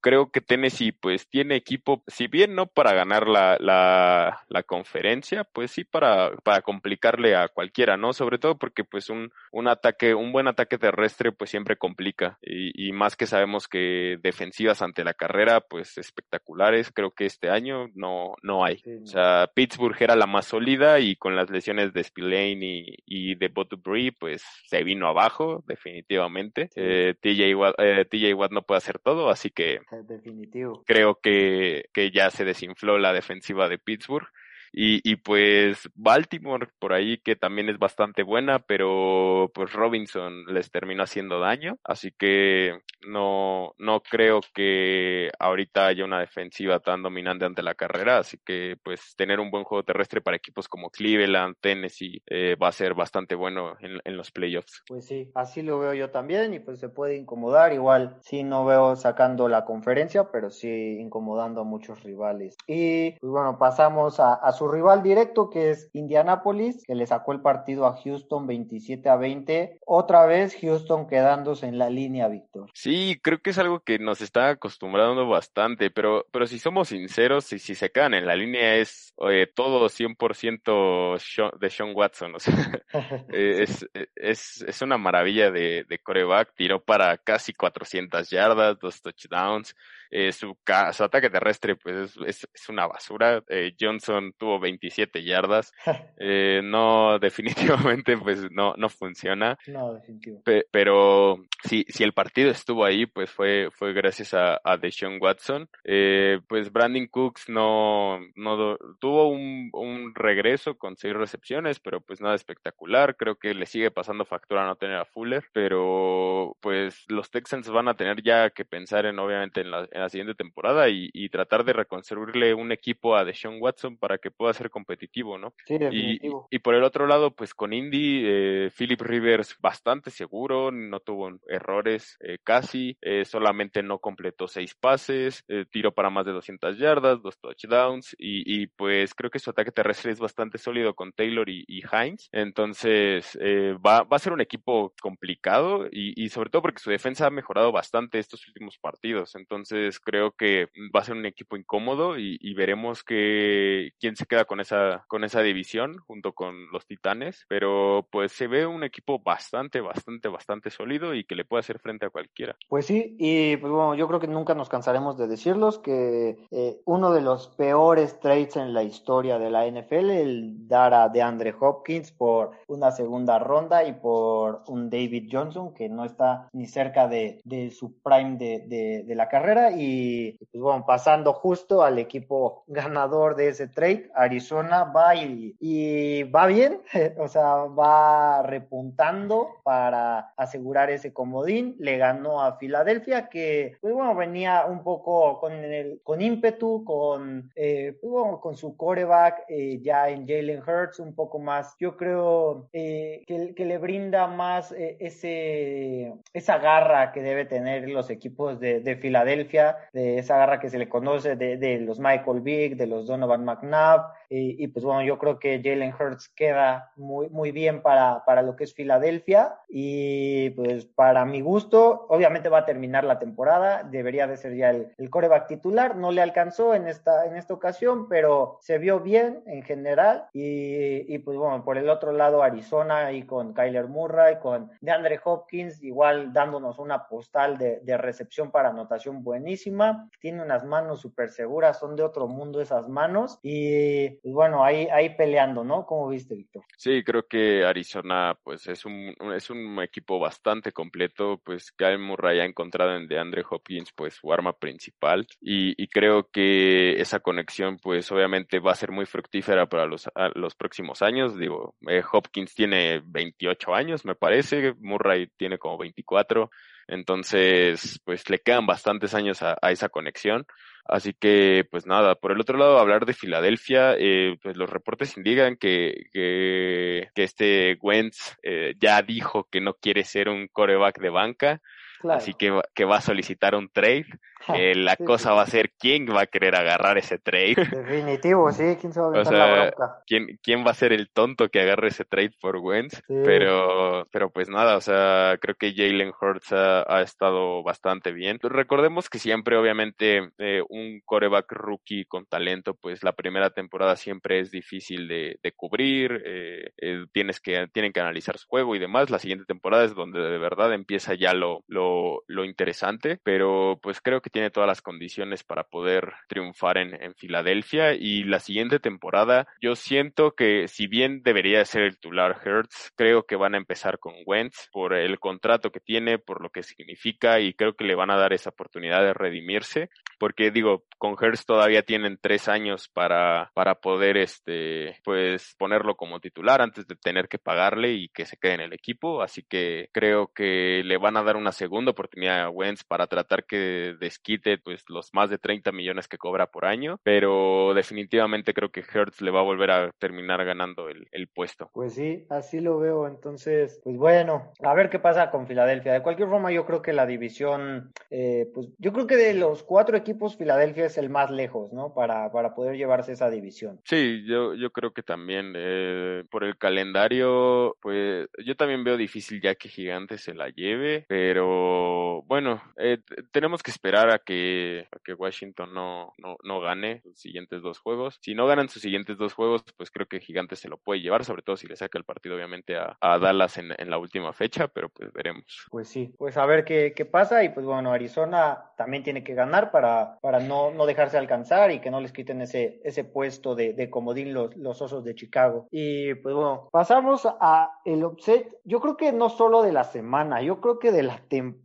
Speaker 1: creo que Tennessee pues tiene equipo, si bien no para ganar la, la, la conferencia, pues sí para, para complicarle a cualquiera, ¿no? Sobre todo porque pues un, un ataque, un buen ataque terrestre pues siempre complica. Y, y más que sabemos que defensivas ante la carrera pues espectaculares, creo que este año no, no hay. Sí, no. O sea, Pittsburgh era la más sólida y con las lesiones de Spillane y y de Botubri pues se vino abajo definitivamente. Eh, TJ, Watt, eh, TJ Watt no puede hacer todo, así que
Speaker 2: Definitivo.
Speaker 1: creo que, que ya se desinfló la defensiva de Pittsburgh. Y, y, pues Baltimore por ahí que también es bastante buena, pero pues Robinson les terminó haciendo daño, así que no, no creo que ahorita haya una defensiva tan dominante ante la carrera, así que pues tener un buen juego terrestre para equipos como Cleveland, Tennessee, eh, va a ser bastante bueno en, en, los playoffs.
Speaker 2: Pues sí, así lo veo yo también y pues se puede incomodar, igual sí no veo sacando la conferencia, pero sí incomodando a muchos rivales. Y pues bueno, pasamos a, a su rival directo que es Indianapolis, que le sacó el partido a Houston 27 a 20. Otra vez Houston quedándose en la línea, Víctor.
Speaker 1: Sí, creo que es algo que nos está acostumbrando bastante, pero, pero si somos sinceros, si, si se quedan en la línea es todo 100% de Sean Watson. O sea, eh, es, es, es, una maravilla de, de coreback. Tiró para casi 400 yardas, dos touchdowns. Eh, su, su, ataque terrestre pues es, es, una basura. Eh, Johnson tuvo 27 yardas. Eh, no, definitivamente pues no, no funciona.
Speaker 2: No, definitivo.
Speaker 1: pero si, si el partido estuvo ahí, pues fue, fue gracias a, a Deshaun Watson. pues Brandon Cooks no, no tuvo un, un regreso con seis recepciones, pero pues nada espectacular. Creo que le sigue pasando factura no tener a Fuller, pero pues los Texans van a tener ya que pensar en obviamente en la, en la siguiente temporada y, y, tratar de reconstruirle un equipo a Deshaun Watson para que pueda ser competitivo, ¿no?
Speaker 2: Sí, definitivo.
Speaker 1: Y, y por el otro lado, pues con Indy, eh, Philip Rivers bastante seguro, no tuvo errores eh, casi, eh, solamente no completó seis pases, eh, tiró para más de 200 yardas, dos touchdowns y, y, pues creo que su ataque terrestre es bastante sólido con Taylor y, y Hines, entonces eh, va, va a ser un equipo complicado y, y sobre todo porque su defensa ha mejorado bastante estos últimos partidos, entonces entonces creo que va a ser un equipo incómodo y, y, veremos que quién se queda con esa con esa división junto con los Titanes, pero pues se ve un equipo bastante bastante bastante sólido y que le puede hacer frente a cualquiera.
Speaker 2: Pues sí, y pues bueno, yo creo que nunca nos cansaremos de decirlos que eh, uno de los peores trades en la historia de la NFL el dar a DeAndre Hopkins por una segunda ronda y por un David Johnson que no está ni cerca de, de su prime de, de, de la carrera y pues bueno, pasando justo al equipo ganador de ese trade, Arizona va y, va bien, o sea, va repuntando para asegurar ese comodín, le ganó a Filadelfia que pues bueno, venía un poco con el con ímpetu, con eh, pues bueno, con su coreback eh, ya en Jalen Hurts un poco más, yo creo eh, que, le brinda más ese esa garra que debe tener los equipos de, de Filadelfia de esa garra que se le conoce de, de los Michael Vick, de los Donovan McNabb, y, y, pues bueno, yo creo que Jalen Hurts queda muy, muy bien para, para lo que es Filadelfia, y pues para mi gusto, obviamente va a terminar la temporada, debería de ser ya el, el coreback titular, no le alcanzó en esta, en esta ocasión, pero se vio bien en general, y, y pues bueno, por el otro lado Arizona y con Kyler Murray, con DeAndre Hopkins, igual dándonos una postal de, de recepción para anotación buenísima, tiene unas manos súper seguras, son de otro mundo esas manos y pues bueno, ahí, ahí peleando, ¿no? ¿Cómo viste, Víctor?
Speaker 1: Sí, creo que Arizona pues es un, es un equipo bastante completo, pues Kyle Murray ha encontrado en DeAndre Hopkins pues su arma principal y, y creo que esa conexión pues obviamente va a ser muy fructífera para los, los próximos años, digo, eh, Hopkins tiene 28 años me parece, Murray tiene como 24, entonces, pues le quedan bastantes años a, esa conexión. Así que, pues nada, por el otro lado, hablar de Filadelfia, eh, pues los reportes indican que, que, que este Wentz eh, ya dijo que no quiere ser un coreback de banca. Claro. Así que, que va a solicitar un trade. Eh, la sí, cosa sí. va a ser quién va a querer agarrar ese trade.
Speaker 2: Definitivo, sí, quién se va a
Speaker 1: o sea, la bronca. ¿quién, ¿quién, va a ser el tonto que agarre ese trade por Wentz. Sí. Pero, pero pues nada, o sea, creo que Jalen Hurts ha, ha, estado bastante bien. Recordemos que siempre, obviamente, eh, un coreback rookie con talento, pues la primera temporada siempre es difícil de, de cubrir. Eh, eh, tienes que, tienen que analizar su juego y demás. La siguiente temporada es donde de verdad empieza ya lo, lo, lo interesante. Pero pues creo que tiene todas las condiciones para poder triunfar en, Filadelfia y la siguiente temporada yo siento que si bien debería ser el titular Hertz, creo que van a empezar con Wentz por el contrato que tiene, por lo que significa y creo que le van a dar esa oportunidad de redimirse porque digo, con Hertz todavía tienen tres años para, para poder este, pues ponerlo como titular antes de tener que pagarle y que se quede en el equipo, así que creo que le van a dar una segunda oportunidad a Wentz para tratar que desquite pues los más de 30 millones que cobra por año, pero definitivamente creo que Hertz le va a volver a terminar ganando el, el, puesto.
Speaker 2: Pues sí, así lo veo, entonces, pues bueno, a ver qué pasa con Filadelfia. De cualquier forma, yo creo que la división, eh, pues yo creo que de los cuatro equipos, Filadelfia es el más lejos, ¿no? Para, para poder llevarse esa división.
Speaker 1: Sí, yo, yo creo que también eh, por el calendario, pues yo también veo difícil ya que Gigante se la lleve, pero bueno, eh, tenemos que esperar a que, a que Washington no, no, no gane sus siguientes dos juegos. Si no ganan sus siguientes dos juegos, pues creo que Gigantes se lo puede llevar, sobre todo si le saca el partido obviamente a, a Dallas en, en, la última fecha, pero pues veremos.
Speaker 2: Pues sí, pues a ver qué, qué pasa y pues bueno, Arizona también tiene que ganar para, para no, no dejarse alcanzar y que no les quiten ese, ese puesto de, de comodín los, los Osos de Chicago. Y pues bueno, pasamos a el upset, yo creo que no solo de la semana, yo creo que de la temporada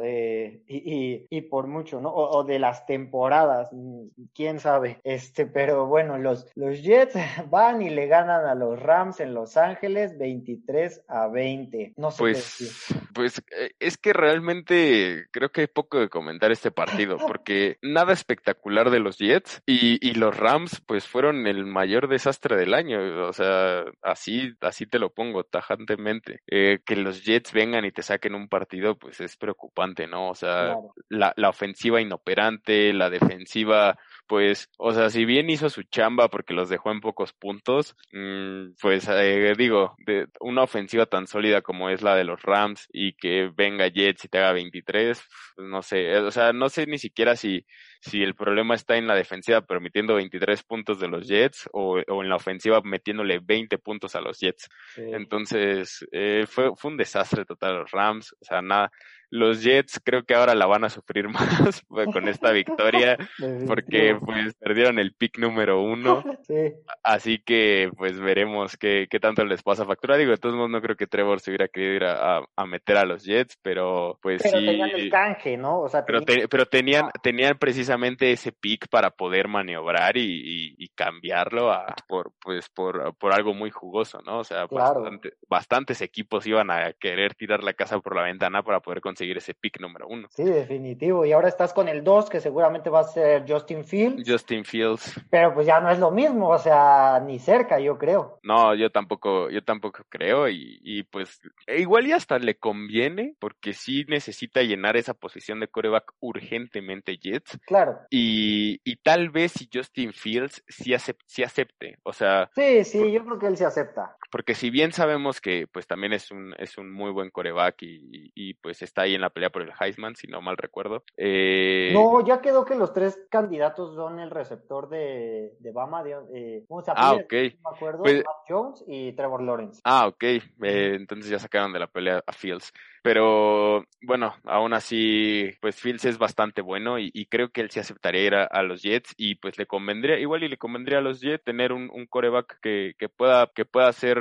Speaker 2: de, y, y, y por mucho, ¿no? O, o, de las temporadas, mm, quién sabe. Este, pero bueno, los, los Jets van y le ganan a los Rams en Los Ángeles 23 a 20. No sé
Speaker 1: pues, pues es que realmente creo que hay poco de comentar este partido, porque nada espectacular de los Jets y, y los Rams pues fueron el mayor desastre del año. O sea, así, así te lo pongo tajantemente. Eh, que los Jets vengan y te saquen un partido, pues es preocupante, ¿no? O sea, claro. la, la ofensiva inoperante, la defensiva pues, o sea, si bien hizo su chamba porque los dejó en pocos puntos, mmm, pues eh, digo, de una ofensiva tan sólida como es la de los Rams y que venga Jets y te haga 23, pues no sé, o sea, no sé ni siquiera si si el problema está en la defensiva permitiendo 23 puntos de los Jets o, o en la ofensiva metiéndole 20 puntos a los Jets. Sí. Entonces, eh, fue, fue un desastre total los Rams, o sea, nada, los Jets creo que ahora la van a sufrir más con esta victoria porque pues perdieron el pick número uno. Sí. así que pues veremos qué, qué, tanto les pasa factura. Digo de todos modos no creo que Trevor se hubiera querido ir a, a, a meter a los Jets pero pues
Speaker 2: pero
Speaker 1: sí.
Speaker 2: tenían el canje no o sea
Speaker 1: pero, te, pero tenían tenían precisamente ese pick para poder maniobrar y, y, y cambiarlo a, por pues por, por algo muy jugoso no o sea
Speaker 2: claro.
Speaker 1: bastante, bastantes equipos iban a querer tirar la casa por la ventana para poder conseguir conseguir ese pick número uno.
Speaker 2: Sí, definitivo. Y ahora estás con el 2, que seguramente va a ser Justin Fields.
Speaker 1: Justin Fields.
Speaker 2: Pero pues ya no es lo mismo, o sea, ni cerca, yo creo.
Speaker 1: No, yo tampoco, yo tampoco creo. Y, y pues igual y hasta le conviene, porque sí necesita llenar esa posición de coreback urgentemente Jets.
Speaker 2: Claro.
Speaker 1: Y, y tal vez si Justin Fields sí, acept, sí acepte. O sea.
Speaker 2: Sí, sí, por, yo creo que él se acepta.
Speaker 1: Porque si bien sabemos que pues también es un, es un muy buen coreback y, y, y pues está ahí en la pelea por el Heisman, si no mal recuerdo. Eh...
Speaker 2: No, ya quedó que los tres candidatos son el receptor de, de Bama, de, eh, ¿cómo se
Speaker 1: Ah, ok.
Speaker 2: No me acuerdo, pues... Matt Jones y Trevor Lawrence.
Speaker 1: Ah, ok. Eh, entonces ya sacaron de la pelea a Fields. Pero bueno, aún así, pues Fields es bastante bueno y, y creo que él sí aceptaría ir a, a, los Jets y pues le convendría, igual y le convendría a los Jets tener un, un coreback que, que, pueda, que pueda hacer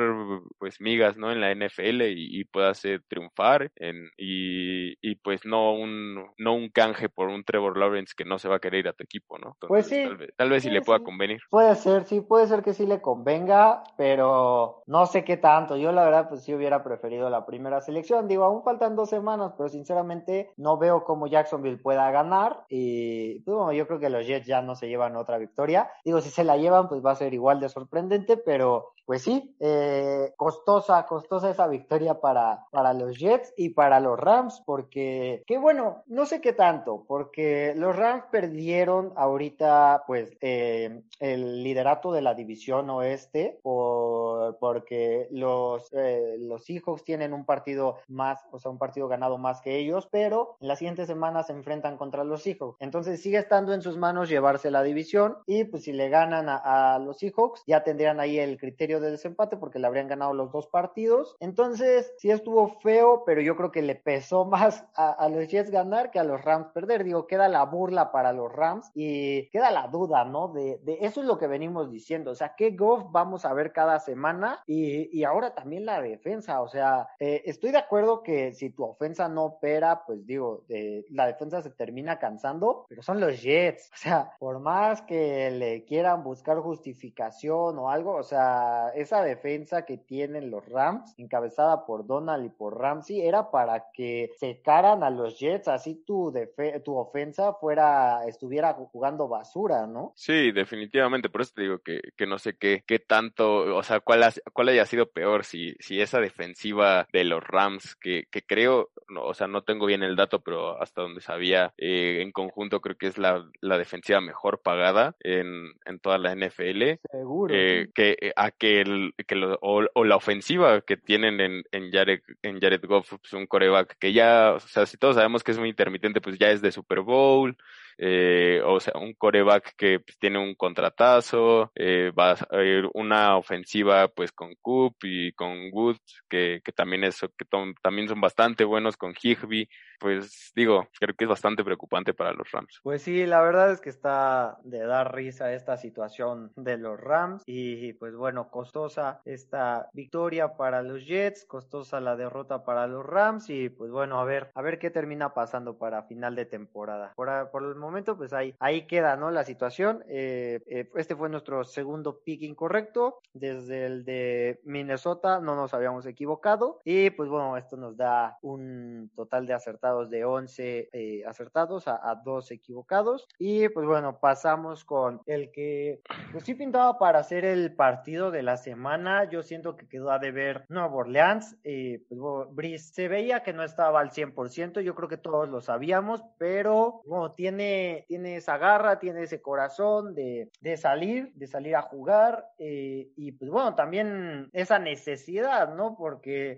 Speaker 1: pues migas, ¿no? En la NFL y, y pueda hacer triunfar en, y, y, pues no un, no un canje por un Trevor Lawrence que no se va a querer ir a tu equipo, ¿no?
Speaker 2: Entonces, pues sí.
Speaker 1: Tal vez, tal vez sí, sí le pueda convenir.
Speaker 2: Puede ser, sí, puede ser que sí le convenga, pero no sé qué tanto. Yo la verdad pues sí hubiera preferido la primera selección. Digo, aún faltan dos semanas, pero sinceramente no veo cómo Jacksonville pueda ganar y pues, bueno, yo creo que los Jets ya no se llevan otra victoria. Digo, si se la llevan, pues va a ser igual de sorprendente, pero pues sí, eh, costosa, costosa esa victoria para, para los Jets y para los Rams, porque, que bueno, no sé qué tanto, porque los Rams perdieron ahorita, pues, eh, el liderato de la división oeste, por, porque los, eh, los Seahawks tienen un partido más, o sea, un partido ganado más que ellos, pero en las siguientes semanas se enfrentan contra los Seahawks. Entonces sigue estando en sus manos llevarse la división y pues si le ganan a, a los Seahawks, ya tendrían ahí el criterio de desempate porque le habrían ganado los dos partidos. Entonces, sí estuvo feo, pero yo creo que le pesó más a, los Jets ganar que a los Rams perder. Digo, queda la burla para los Rams y queda la duda, ¿no? De, de eso es lo que venimos diciendo. O sea, ¿qué golf vamos a ver cada semana? Y, y ahora también la defensa. O sea, eh, estoy de acuerdo que si tu ofensa no opera, pues digo, eh, la defensa se termina cansando, pero son los Jets. O sea, por más que le quieran buscar justificación o algo, o sea, esa defensa que tienen los Rams, encabezada por Donald y por Ramsey, era para que secaran a los Jets, así tu, tu ofensa fuera, estuviera jugando basura, ¿no?
Speaker 1: Sí, definitivamente, por eso te digo que, que no sé qué, qué tanto, o sea, cuál, ha, cuál haya sido peor, si, si esa defensiva de los Rams, que, que creo, no, o sea, no tengo bien el dato, pero hasta donde sabía, eh, en conjunto creo que es la, la defensiva mejor pagada en, en toda la NFL.
Speaker 2: Seguro.
Speaker 1: Eh, que, a que el, que o, la ofensiva que tienen en, en, Jared, en Jared Goff, pues un coreback que ya, o sea, si todos sabemos que es muy intermitente, pues ya es de Super Bowl, eh, o sea, un coreback que pues, tiene un contratazo, eh, va a ir una ofensiva pues con Coop y con Woods, que, que también es, que también son bastante buenos con Higby, pues digo, creo que es bastante preocupante para los Rams.
Speaker 2: Pues sí, la verdad es que está de dar risa esta situación de los Rams y pues bueno, costosa esta victoria para los Jets, costosa la derrota para los Rams y pues bueno, a ver, a ver qué termina pasando para final de temporada. Por, momento, pues ahí, ahí queda, ¿no? La situación. Eh, eh, este fue nuestro segundo pick incorrecto. Desde el de Minnesota no nos habíamos equivocado. Y pues bueno, esto nos da un total de acertados de 11 eh, acertados a, a, dos equivocados. Y pues bueno, pasamos con el que pues sí pintaba para hacer el partido de la semana. Yo siento que quedó a deber Nueva Orleans. pues bueno, Brice se veía que no estaba al 100%. Yo creo que todos lo sabíamos, pero bueno, tiene tiene, esa garra, tiene ese corazón de, salir, de salir a jugar eh, y pues bueno, también esa necesidad, ¿no? Porque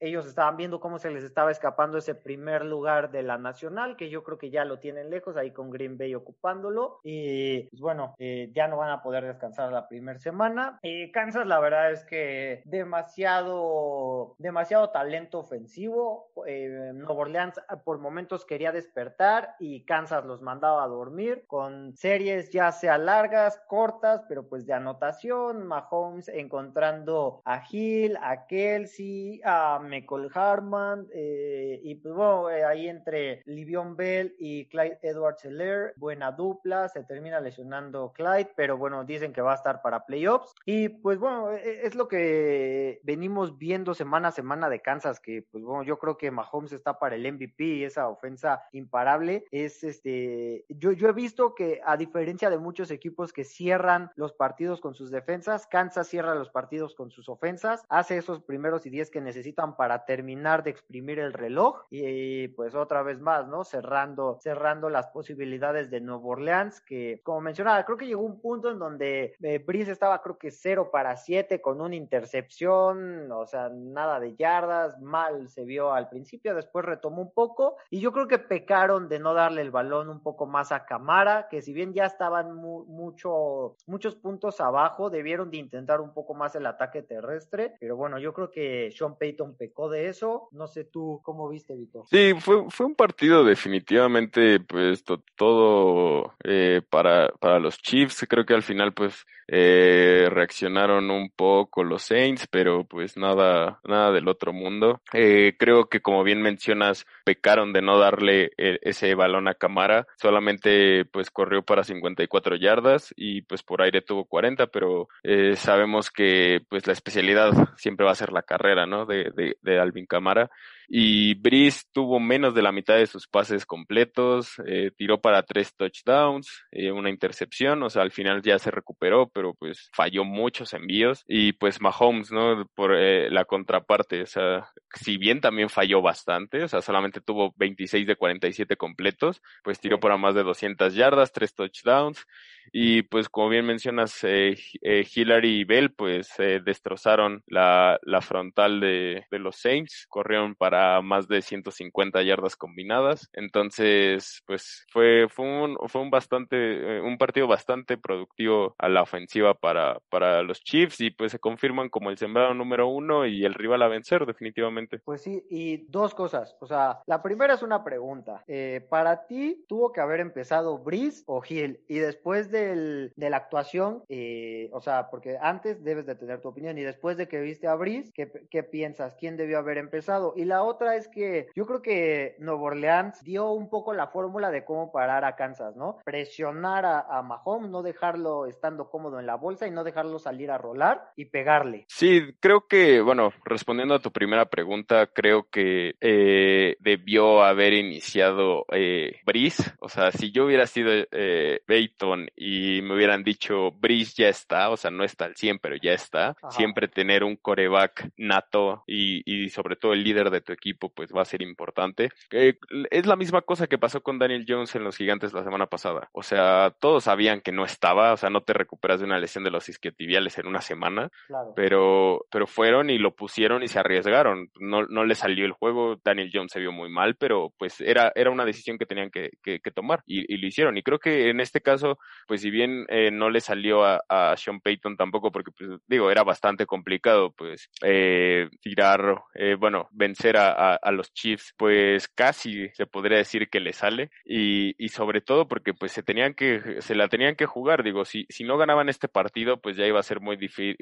Speaker 2: ellos estaban viendo cómo se les estaba escapando ese primer lugar de la nacional, que yo creo que ya lo tienen lejos, ahí con Green Bay ocupándolo y pues bueno, eh, ya no van a poder descansar la primera semana. Eh, Kansas la verdad es que demasiado, demasiado talento ofensivo. Nuevo Orleans por momentos quería despertar y Kansas los mandaba a dormir con series ya sea largas, cortas, pero pues de anotación. Mahomes encontrando a Hill, a Kelsey, a Michael Harman eh, y pues bueno, eh, ahí entre Livion Bell y Clyde Edwards Heller, buena dupla, se termina lesionando Clyde, pero bueno, dicen que va a estar para playoffs y pues bueno, e, e, es lo que venimos viendo semana a semana de Kansas, que pues bueno, yo creo que Mahomes está para el MVP, esa ofensa imparable, es este eh, yo, he visto que a diferencia de muchos equipos que cierran los partidos con sus defensas, Kansas cierra los partidos con sus ofensas, hace esos primeros y diez que necesitan para terminar de exprimir el reloj y pues otra vez más, ¿no? Cerrando, cerrando las posibilidades de Nuevo Orleans, que como mencionaba, creo que llegó un punto en donde eh, Brice estaba creo que 0 para 7 con una intercepción, o sea, nada de yardas, mal se vio al principio, después retomó un poco y yo creo que pecaron de no darle el balón un poco más a Camara, que si bien ya estaban mucho, muchos puntos abajo, debieron de intentar un poco más el ataque terrestre, pero bueno, yo creo que Sean Payton pecó de eso, no sé tú cómo viste, Vito.
Speaker 1: Sí, fue, fue un partido definitivamente, pues, todo eh, para, para los Chiefs, creo que al final, pues, eh, reaccionaron un poco los Saints, pero pues nada, nada del otro mundo. Eh, creo que como bien mencionas, pecaron de no darle ese balón a Camara solamente pues corrió para 54 yardas y pues por aire tuvo 40, pero eh, sabemos que pues la especialidad siempre va a ser la carrera, ¿no? De, de Alvin Camara y Brice tuvo menos de la mitad de sus pases completos, eh, tiró para tres touchdowns, eh, una intercepción, o sea, al final ya se recuperó, pero pues falló muchos envíos y pues Mahomes, ¿no? Por eh, la contraparte, o sea, si bien también falló bastante, o sea, solamente tuvo 26 de 47 completos, pues tiró para más de 200 yardas, tres touchdowns y pues como bien mencionas, eh, Hillary y Bell pues destrozaron la, la frontal de, de, los Saints, corrieron para más de 150 yardas combinadas, entonces pues fue, fue un, fue un bastante, un partido bastante productivo a la ofensiva para, para los Chiefs y pues se confirman como el sembrado número uno y el rival a vencer definitivamente.
Speaker 2: Pues sí, y dos cosas, o sea, la primera es una pregunta, para ti tuvo que haber empezado Brice o Hill y después del, de la actuación, eh, o sea, porque antes debes de tener tu opinión y después de que viste a Brice, ¿qué, ¿qué, piensas? ¿Quién debió haber empezado? Y la otra es que yo creo que Nuevo Orleans dio un poco la fórmula de cómo parar a Kansas, ¿no? Presionar a, a Mahomes, no dejarlo estando cómodo en la bolsa y no dejarlo salir a rolar y pegarle.
Speaker 1: Sí, creo que, bueno, respondiendo a tu primera pregunta, creo que eh, debió haber iniciado eh, Brice, o sea, si yo hubiera sido eh, Bayton y y me hubieran dicho, Brice ya está, o sea, no está al 100, pero ya está, siempre tener un coreback nato y, y, sobre todo el líder de tu equipo, pues va a ser importante. Eh, es la misma cosa que pasó con Daniel Jones en los Gigantes la semana pasada. O sea, todos sabían que no estaba, o sea, no te recuperas de una lesión de los isquiotibiales en una semana, pero, pero fueron y lo pusieron y se arriesgaron. No, no le salió el juego, Daniel Jones se vio muy mal, pero pues era, era una decisión que tenían que, que, tomar y, lo hicieron. Y creo que en este caso, pues si bien eh, no le salió a, a, Sean Payton tampoco, porque pues digo, era bastante complicado, pues eh, tirar, eh, bueno, vencer a, a, los Chiefs, pues casi se podría decir que le sale y, y sobre todo porque pues se tenían que, se la tenían que jugar, digo, si, si no ganaban este partido, pues ya iba a ser muy difícil,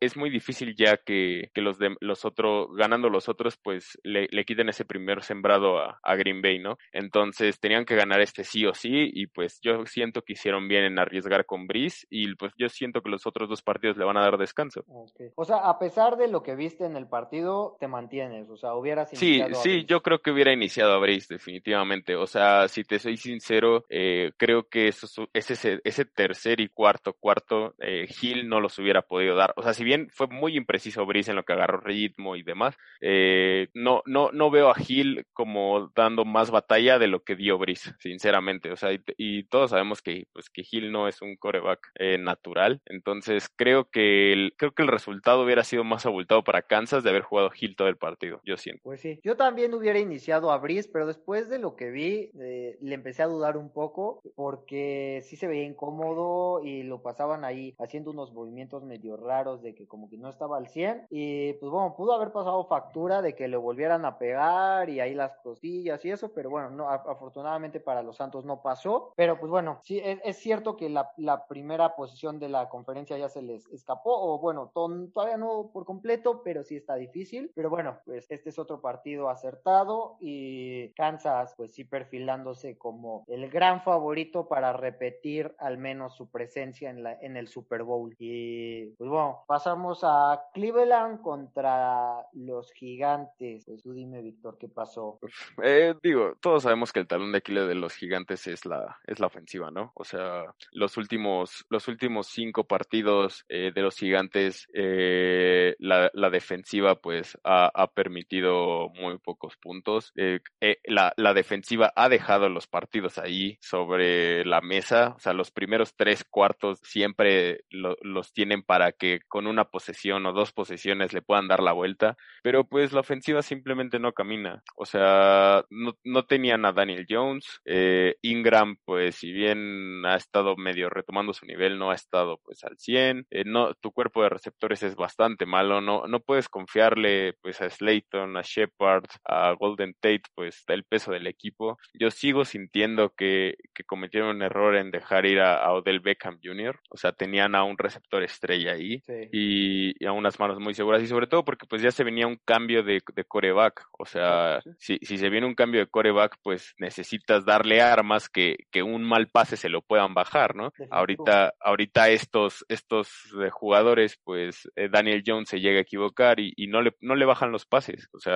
Speaker 1: es muy difícil ya que, que los los otros, ganando los otros, pues le, le quiten ese primer sembrado a, a Green Bay, ¿no? Entonces tenían que ganar este sí o sí y pues yo siento que hicieron bien en arriesgar con Brice y pues yo siento que los otros dos partidos le van a dar descanso.
Speaker 2: O sea, a pesar de lo que viste en el partido, te mantienes, o sea, hubieras
Speaker 1: iniciado Sí, sí, yo creo que hubiera iniciado a Brice definitivamente. O sea, si te soy sincero, eh, creo que ese, ese tercer y cuarto, cuarto, eh, Gil no los hubiera podido dar. O sea, si bien fue muy impreciso Brice en lo que agarró ritmo y demás, eh, no, no, no veo a Gil como dando más batalla de lo que dio Brice, sinceramente. O sea, y, todos sabemos que, pues, que Gil no es un coreback eh, natural. Entonces, creo que, el, creo que el resultado hubiera sido más abultado para Kansas de haber jugado Gil todo el partido, yo siento.
Speaker 2: Pues sí, yo también hubiera iniciado a Brice, pero después de lo que vi, eh, le empecé a dudar un poco porque sí se veía incómodo y lo pasaban ahí haciendo unos movimientos medio raros de que como que no estaba al 100 y pues bueno, pudo haber pasado factura de que le volvieran a pegar y ahí las costillas y eso, pero bueno, no, afortunadamente para los Santos no pasó, pero pues bueno, sí, es, cierto que la, primera posición de la conferencia ya se les escapó, o bueno, todavía no por completo, pero sí está difícil, pero bueno, pues este es otro partido acertado y Kansas pues sí perfilándose como el gran favorito para repetir al menos su presencia en, la, en el Super Bowl. Y pues bueno, pasamos a Cleveland contra los gigantes. Pues tú dime, Víctor, ¿qué pasó?
Speaker 1: Eh, digo, todos sabemos que el talón de Aquiles de los gigantes es la, es la ofensiva, ¿no? O sea, los últimos, los últimos cinco partidos eh, de los gigantes, eh, la, la, defensiva pues ha, ha, permitido muy pocos puntos. Eh, la, la defensiva ha dejado los partidos ahí sobre la mesa. O sea, los primeros tres cuartos siempre los tienen para que con una posesión o dos posesiones le puedan dar la vuelta. Pero pues la ofensiva simplemente no camina. O sea, no, no tenían a Daniel Jones. Eh, Ingram, pues si bien ha estado medio retomando su nivel, no ha estado pues al 100. Eh, no, tu cuerpo de receptores es bastante malo. No, no puedes confiarle pues a Slayton, a Shepard, a Golden Tate, pues el peso del equipo. Yo sigo sintiendo que, que cometieron un error en dejar ir a, Odell Beckham Jr. O sea, tenían a un receptor estrella ahí y, a unas manos muy seguras y sobre todo porque pues ya se venía un cambio de, de coreback. O sea, si, si se viene un cambio de coreback, pues necesitas darle armas que, que un mal pase se lo puedan bajar, ¿no? Ahorita, ahorita estos, estos eh, jugadores, pues eh, Daniel Jones se llega a equivocar y, y, no, le, no le bajan los pases. O sea,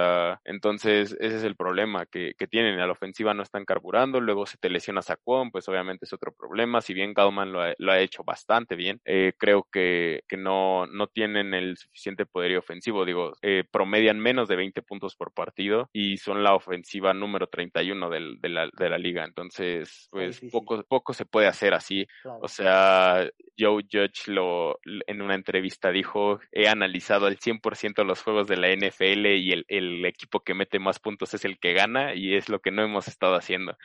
Speaker 1: entonces ese es el problema que, que tienen. A la ofensiva no están carburando, luego se te lesiona Saquon, pues obviamente es otro problema. Si bien Gauman lo ha, lo ha hecho bastante bien, eh, creo que, que no, no tienen el suficiente poder ofensivo. Digo, eh, promedian menos de 20 puntos por partido y son la ofensiva número 31 del, de, la, de la liga. Entonces, pues poco, poco se puede hacer así. O sea, Joe Judge lo, en una entrevista dijo, he analizado al 100% los juegos de la NFL y el, el equipo que mete más puntos es el que gana y es lo que no hemos estado haciendo.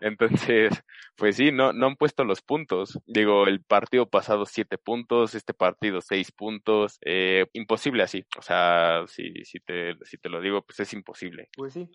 Speaker 1: Entonces, pues sí, no, no han puesto los puntos. Digo, el partido pasado siete puntos, este partido seis puntos, eh, imposible así. O sea, si, si, te, si te lo digo, pues es imposible.
Speaker 2: Pues sí.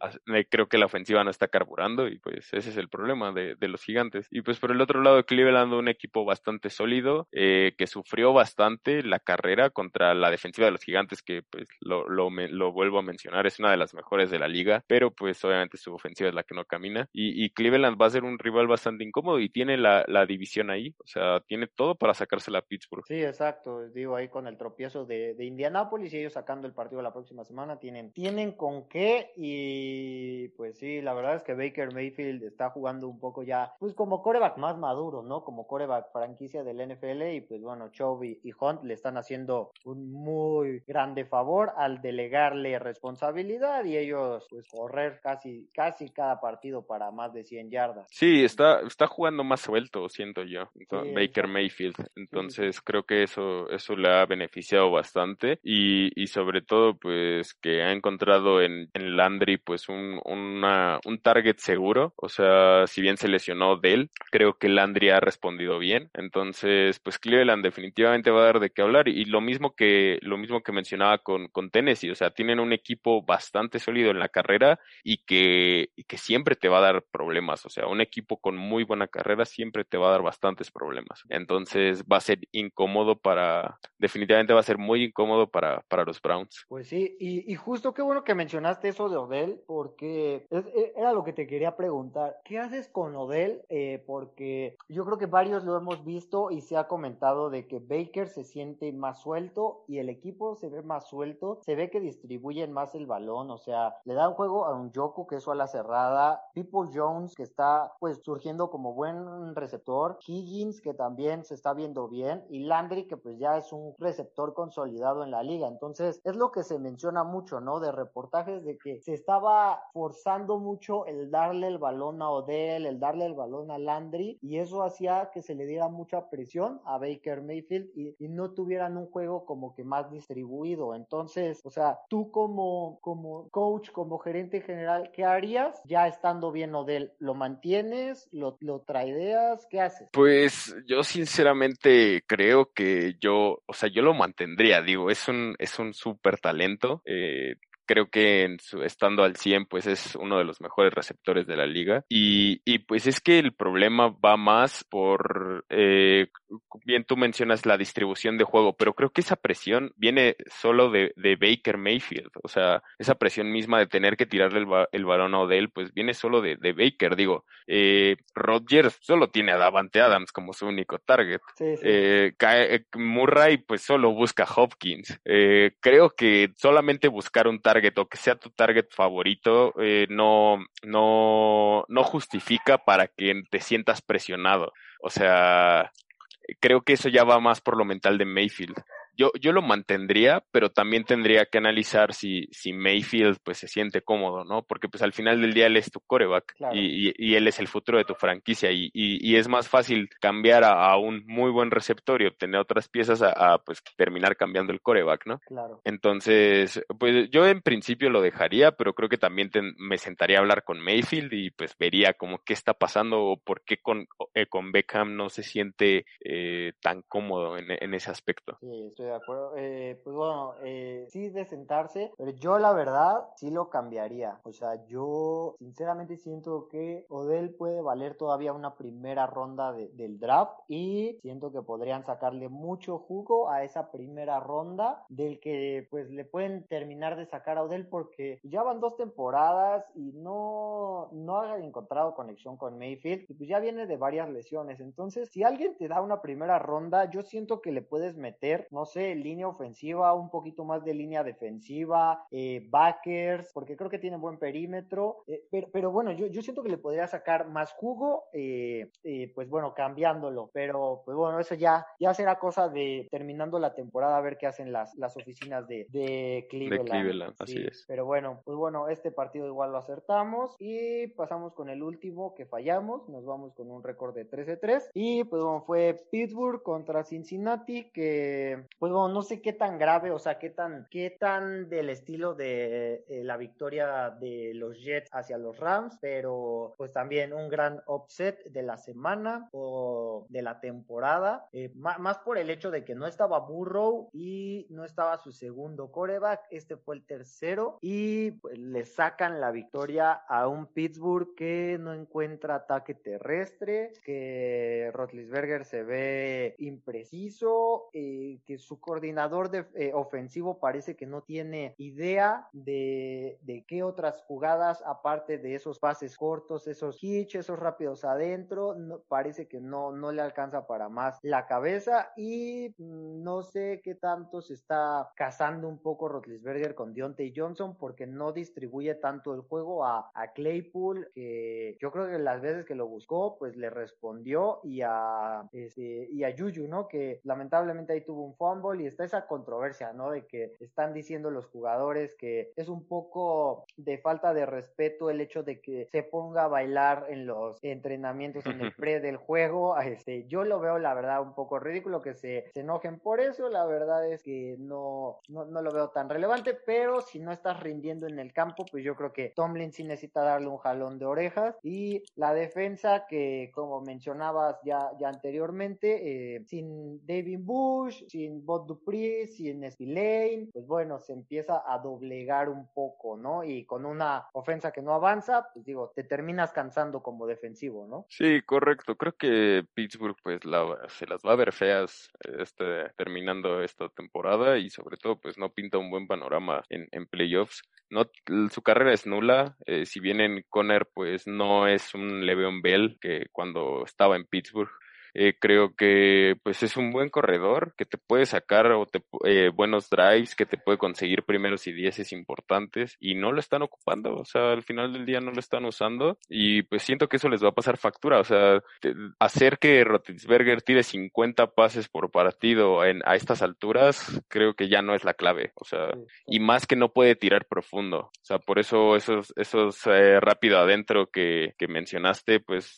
Speaker 1: Creo que la ofensiva no está carburando y pues ese es el problema de, de los gigantes. Y pues por el otro lado, Cleveland, un equipo bastante sólido eh, que sufrió bastante la carrera contra la defensiva de los gigantes, que pues lo, lo, lo, vuelvo a mencionar, es una de las mejores de la liga, pero pues obviamente su ofensiva es la que no camina. Y, Cleveland va a ser un rival bastante incómodo y tiene la, la división ahí, o sea, tiene todo para sacársela a Pittsburgh.
Speaker 2: Sí, exacto, digo ahí con el tropiezo de, de Indianápolis y ellos sacando el partido la próxima semana, tienen, tienen con qué y pues sí, la verdad es que Baker Mayfield está jugando un poco ya, pues como coreback más maduro, ¿no? Como coreback franquicia del NFL y pues bueno, Chubb y, Hunt le están haciendo un muy grande favor al delegarle responsabilidad y ellos pues correr casi casi cada partido para más de 100 yardas.
Speaker 1: Sí, está está jugando más suelto, siento yo, Baker Mayfield. Entonces creo que eso eso le ha beneficiado bastante y, y sobre todo pues que ha encontrado en, en Landry pues un, una, un target seguro, o sea, si bien se lesionó Dell, creo que Landry ha respondido bien, entonces pues Cleveland definitivamente va a dar de qué hablar y lo mismo que lo mismo que mencionaba con, con Tennessee, o sea, tienen un equipo bastante sólido en la carrera y que, que siempre te va a dar problemas, o sea, un equipo con muy buena carrera siempre te va a dar bastantes problemas, entonces va a ser incómodo para, definitivamente va a ser muy incómodo para, para los Browns.
Speaker 2: Pues sí, y, y justo qué bueno que mencionaste eso de Odell, porque e, era lo que te quería preguntar, ¿qué haces con Odell? Eh, porque yo creo que varios lo hemos visto y se ha comentado de que Baker se siente más suelto y el equipo se ve más suelto, se ve que distribuyen más el balón, o sea, le da un juego a un Joku que es a la cerrada, People Jones que está pues surgiendo como buen receptor, Higgins que también se está viendo bien y Landry que pues ya es un receptor consolidado en la liga, entonces es lo que se menciona mucho, ¿no? De reportajes de que se estaba forzando mucho el darle el balón a Odell, el darle el balón a Landry y eso hacía que se le diera mucha presión a Baker Mayfield y, no tuvieran un juego como que más distribuido. Entonces, o sea, tú como coach, como gerente general, ¿qué harías ya estando bien Odell? ¿Lo mantienes? ¿Lo, lo traideas? ¿Qué haces?
Speaker 1: Pues yo sinceramente creo que yo, o sea, yo lo mantendría, digo, es un, es un súper talento. Eh, creo que en su, estando al 100 pues es uno de los mejores receptores de la liga. Y, y pues es que el problema va más por eh, bien tú mencionas la distribución de juego pero creo que esa presión viene solo de, de Baker Mayfield. O sea esa presión misma de tener que tirarle el, el balón a Odell pues viene solo de, de Baker. Digo eh, Rodgers solo tiene a Davante Adams como su único target.
Speaker 2: Sí, sí.
Speaker 1: Eh, Murray pues solo busca Hopkins. Eh, creo que solamente buscar un target o que sea tu target favorito eh, no, no, no justifica para que te sientas presionado. O sea, creo que eso ya va más por lo mental de Mayfield yo, yo lo mantendría, pero también tendría que analizar si, si Mayfield pues se siente cómodo, ¿no? Porque pues al final del día él es tu coreback
Speaker 2: Claro.
Speaker 1: y, y, y él es el futuro de tu franquicia y, y, y es más fácil cambiar a, a, un muy buen receptor y obtener otras piezas a, a, pues terminar cambiando el coreback, ¿no?
Speaker 2: Claro.
Speaker 1: Entonces, pues yo en principio lo dejaría, pero creo que también te, me sentaría a hablar con Mayfield y pues vería como qué está pasando o por qué con, eh, con Beckham no se siente eh, tan cómodo en, en ese aspecto.
Speaker 2: Sí, estoy de acuerdo. Eh, pues bueno, eh, sí de sentarse, pero yo la verdad sí lo cambiaría. O sea, yo sinceramente siento que Odell puede valer todavía una primera ronda de, del draft y siento que podrían sacarle mucho jugo a esa primera ronda del que pues le pueden terminar de sacar a Odell porque ya van dos temporadas y no, no ha encontrado conexión con Mayfield y pues ya viene de varias lesiones. Entonces, si alguien te da una primera ronda, yo siento que le puedes meter, no sé, línea ofensiva, un poquito más de línea defensiva, eh, backers, porque creo que tiene buen perímetro, eh, pero, pero, bueno, yo, yo, siento que le podría sacar más jugo, eh, pues bueno, cambiándolo, pero pues bueno, eso ya, ya será cosa de terminando la temporada a ver qué hacen las, las oficinas de, de Cleveland.
Speaker 1: De Cleveland, sí, así es.
Speaker 2: Pero bueno, pues bueno, este partido igual lo acertamos y pasamos con el último que fallamos, nos vamos con un récord de 13-3 y pues bueno, fue Pittsburgh contra Cincinnati que pues bueno, no sé qué tan grave, o sea, qué tan, qué tan del estilo de eh, la victoria de los Jets hacia los Rams, pero pues también un gran upset de la semana o de la temporada, eh, más por el hecho de que no estaba Burrow y no estaba su segundo coreback, este fue el tercero y pues, le sacan la victoria a un Pittsburgh que no encuentra ataque terrestre, que Rotlisberger se ve impreciso, eh, que su coordinador de, eh, ofensivo parece que no tiene idea de, de qué otras jugadas, aparte de esos pases cortos, esos hitch, esos rápidos adentro, parece que no, no le alcanza para más la cabeza y mm, no sé qué tanto se está casando un poco Rotlisberger con Deontay Johnson porque no distribuye tanto el juego a, a Claypool, que yo creo que las veces que lo buscó, pues le respondió y a, este, y a Juju, ¿no? Que lamentablemente ahí tuvo un fumble y está esa controversia, ¿no? De que están diciendo los jugadores que es un poco de falta de respeto el hecho de que se ponga a bailar en los entrenamientos en el pre del juego. Este, yo lo veo la verdad un poco ridículo que se, se enojen por eso. La verdad es que no, no, no, lo veo tan relevante, pero si no estás rindiendo en el campo, pues yo creo que Tomlin sí necesita darle un jalón de orejas y la defensa que como mencionabas ya, ya anteriormente, eh, sin David Bush, sin Bob Dupree, sin Spillane, pues bueno, se empieza a doblegar un poco, ¿no? Y con una ofensa que no avanza, pues digo, te terminas cansando como defensivo, ¿no?
Speaker 1: Sí, correcto. Creo que Pittsburgh pues la, se las va a ver feas este, terminando esta temporada y sobre todo pues no pinta un buen panorama en, en playoffs. No, su carrera es nula, eh, si bien en Conner pues no es un Le'Veon Bell que cuando estaba en Pittsburgh eh, creo que pues es un buen corredor que te puede sacar o te, eh, buenos drives, que te puede conseguir primeros y dieces importantes y no lo están ocupando, o sea, al final del día no lo están usando y pues siento que eso les va a pasar factura, o sea, hacer que Rotisberger tire 50 pases por partido en, a estas alturas, creo que ya no es la clave, o sea, y más que no puede tirar profundo, o sea, por eso esos, esos eh, rápido adentro que, que mencionaste, pues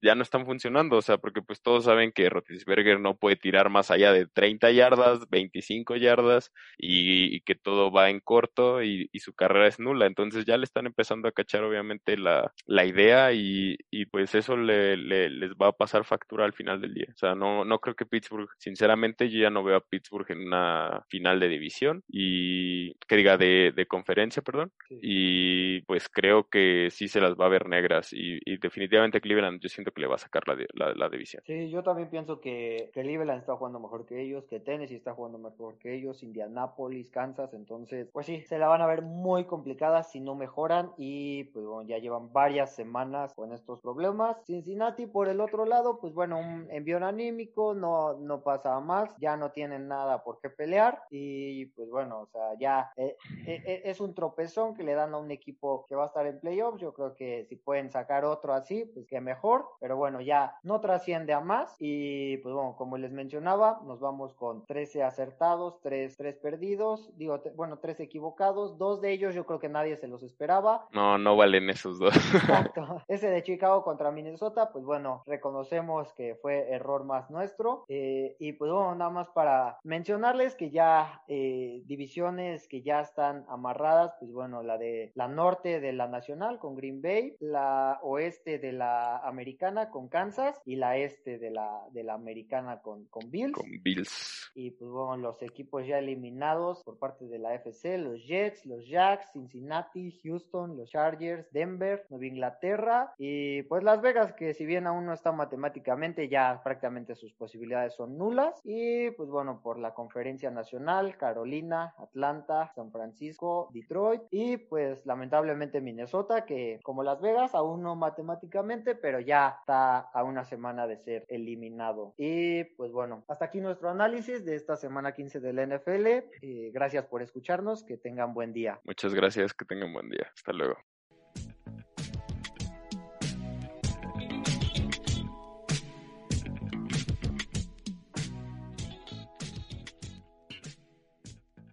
Speaker 1: ya no están funcionando, o sea, porque pues todos saben que Rotisberger no puede tirar más allá de 30 yardas, 25 yardas y, que todo va en corto y, su carrera es nula. Entonces ya le están empezando a cachar obviamente la, la idea y, pues eso le, les va a pasar factura al final del día. O sea, no, no creo que Pittsburgh, sinceramente yo ya no veo a Pittsburgh en una final de división y que diga de, de conferencia, perdón. Y pues creo que sí se las va a ver negras y, definitivamente Cleveland yo siento que le va a sacar la, la, la división.
Speaker 2: Sí, yo también pienso que, Cleveland está jugando mejor que ellos, que Tennessee está jugando mejor que ellos, Indianapolis, Kansas, entonces, pues sí, se la van a ver muy complicada si no mejoran y pues bueno, ya llevan varias semanas con estos problemas. Cincinnati por el otro lado, pues bueno, un envío anímico, no, no pasa más, ya no tienen nada por qué pelear y pues bueno, o sea, ya eh, eh, eh, es un tropezón que le dan a un equipo que va a estar en playoffs, yo creo que si pueden sacar otro así, pues que mejor, pero bueno, ya no trasciende a más y pues bueno, como les mencionaba, nos vamos con 13 acertados, 3, 3 perdidos, digo, bueno, 3 equivocados, dos de ellos yo creo que nadie se los esperaba.
Speaker 1: No, no valen esos dos.
Speaker 2: Exacto. Ese de Chicago contra Minnesota, pues bueno, reconocemos que fue error más nuestro eh, y pues bueno, nada más para mencionarles que ya eh, divisiones que ya están amarradas, pues bueno, la de la norte de la nacional con Green Bay, la oeste de la americana con Kansas y la este de la, de la americana con, con Bills.
Speaker 1: Con Bills.
Speaker 2: Y pues bueno, los equipos ya eliminados por parte de la FC, los Jets, los Jacks, Cincinnati, Houston, los Chargers, Denver, Nueva Inglaterra y pues Las Vegas, que si bien aún no está matemáticamente, ya prácticamente sus posibilidades son nulas. Y pues bueno, por la conferencia nacional, Carolina, Atlanta, San Francisco, Detroit y pues lamentablemente Minnesota, que como Las Vegas, aún no matemáticamente, pero ya está a una semana de ser eliminado. Y pues bueno, hasta aquí nuestro análisis de esta semana 15 del NFL. Eh, gracias por escucharnos, que tengan buen día.
Speaker 1: Muchas gracias, que tengan buen día. Hasta luego.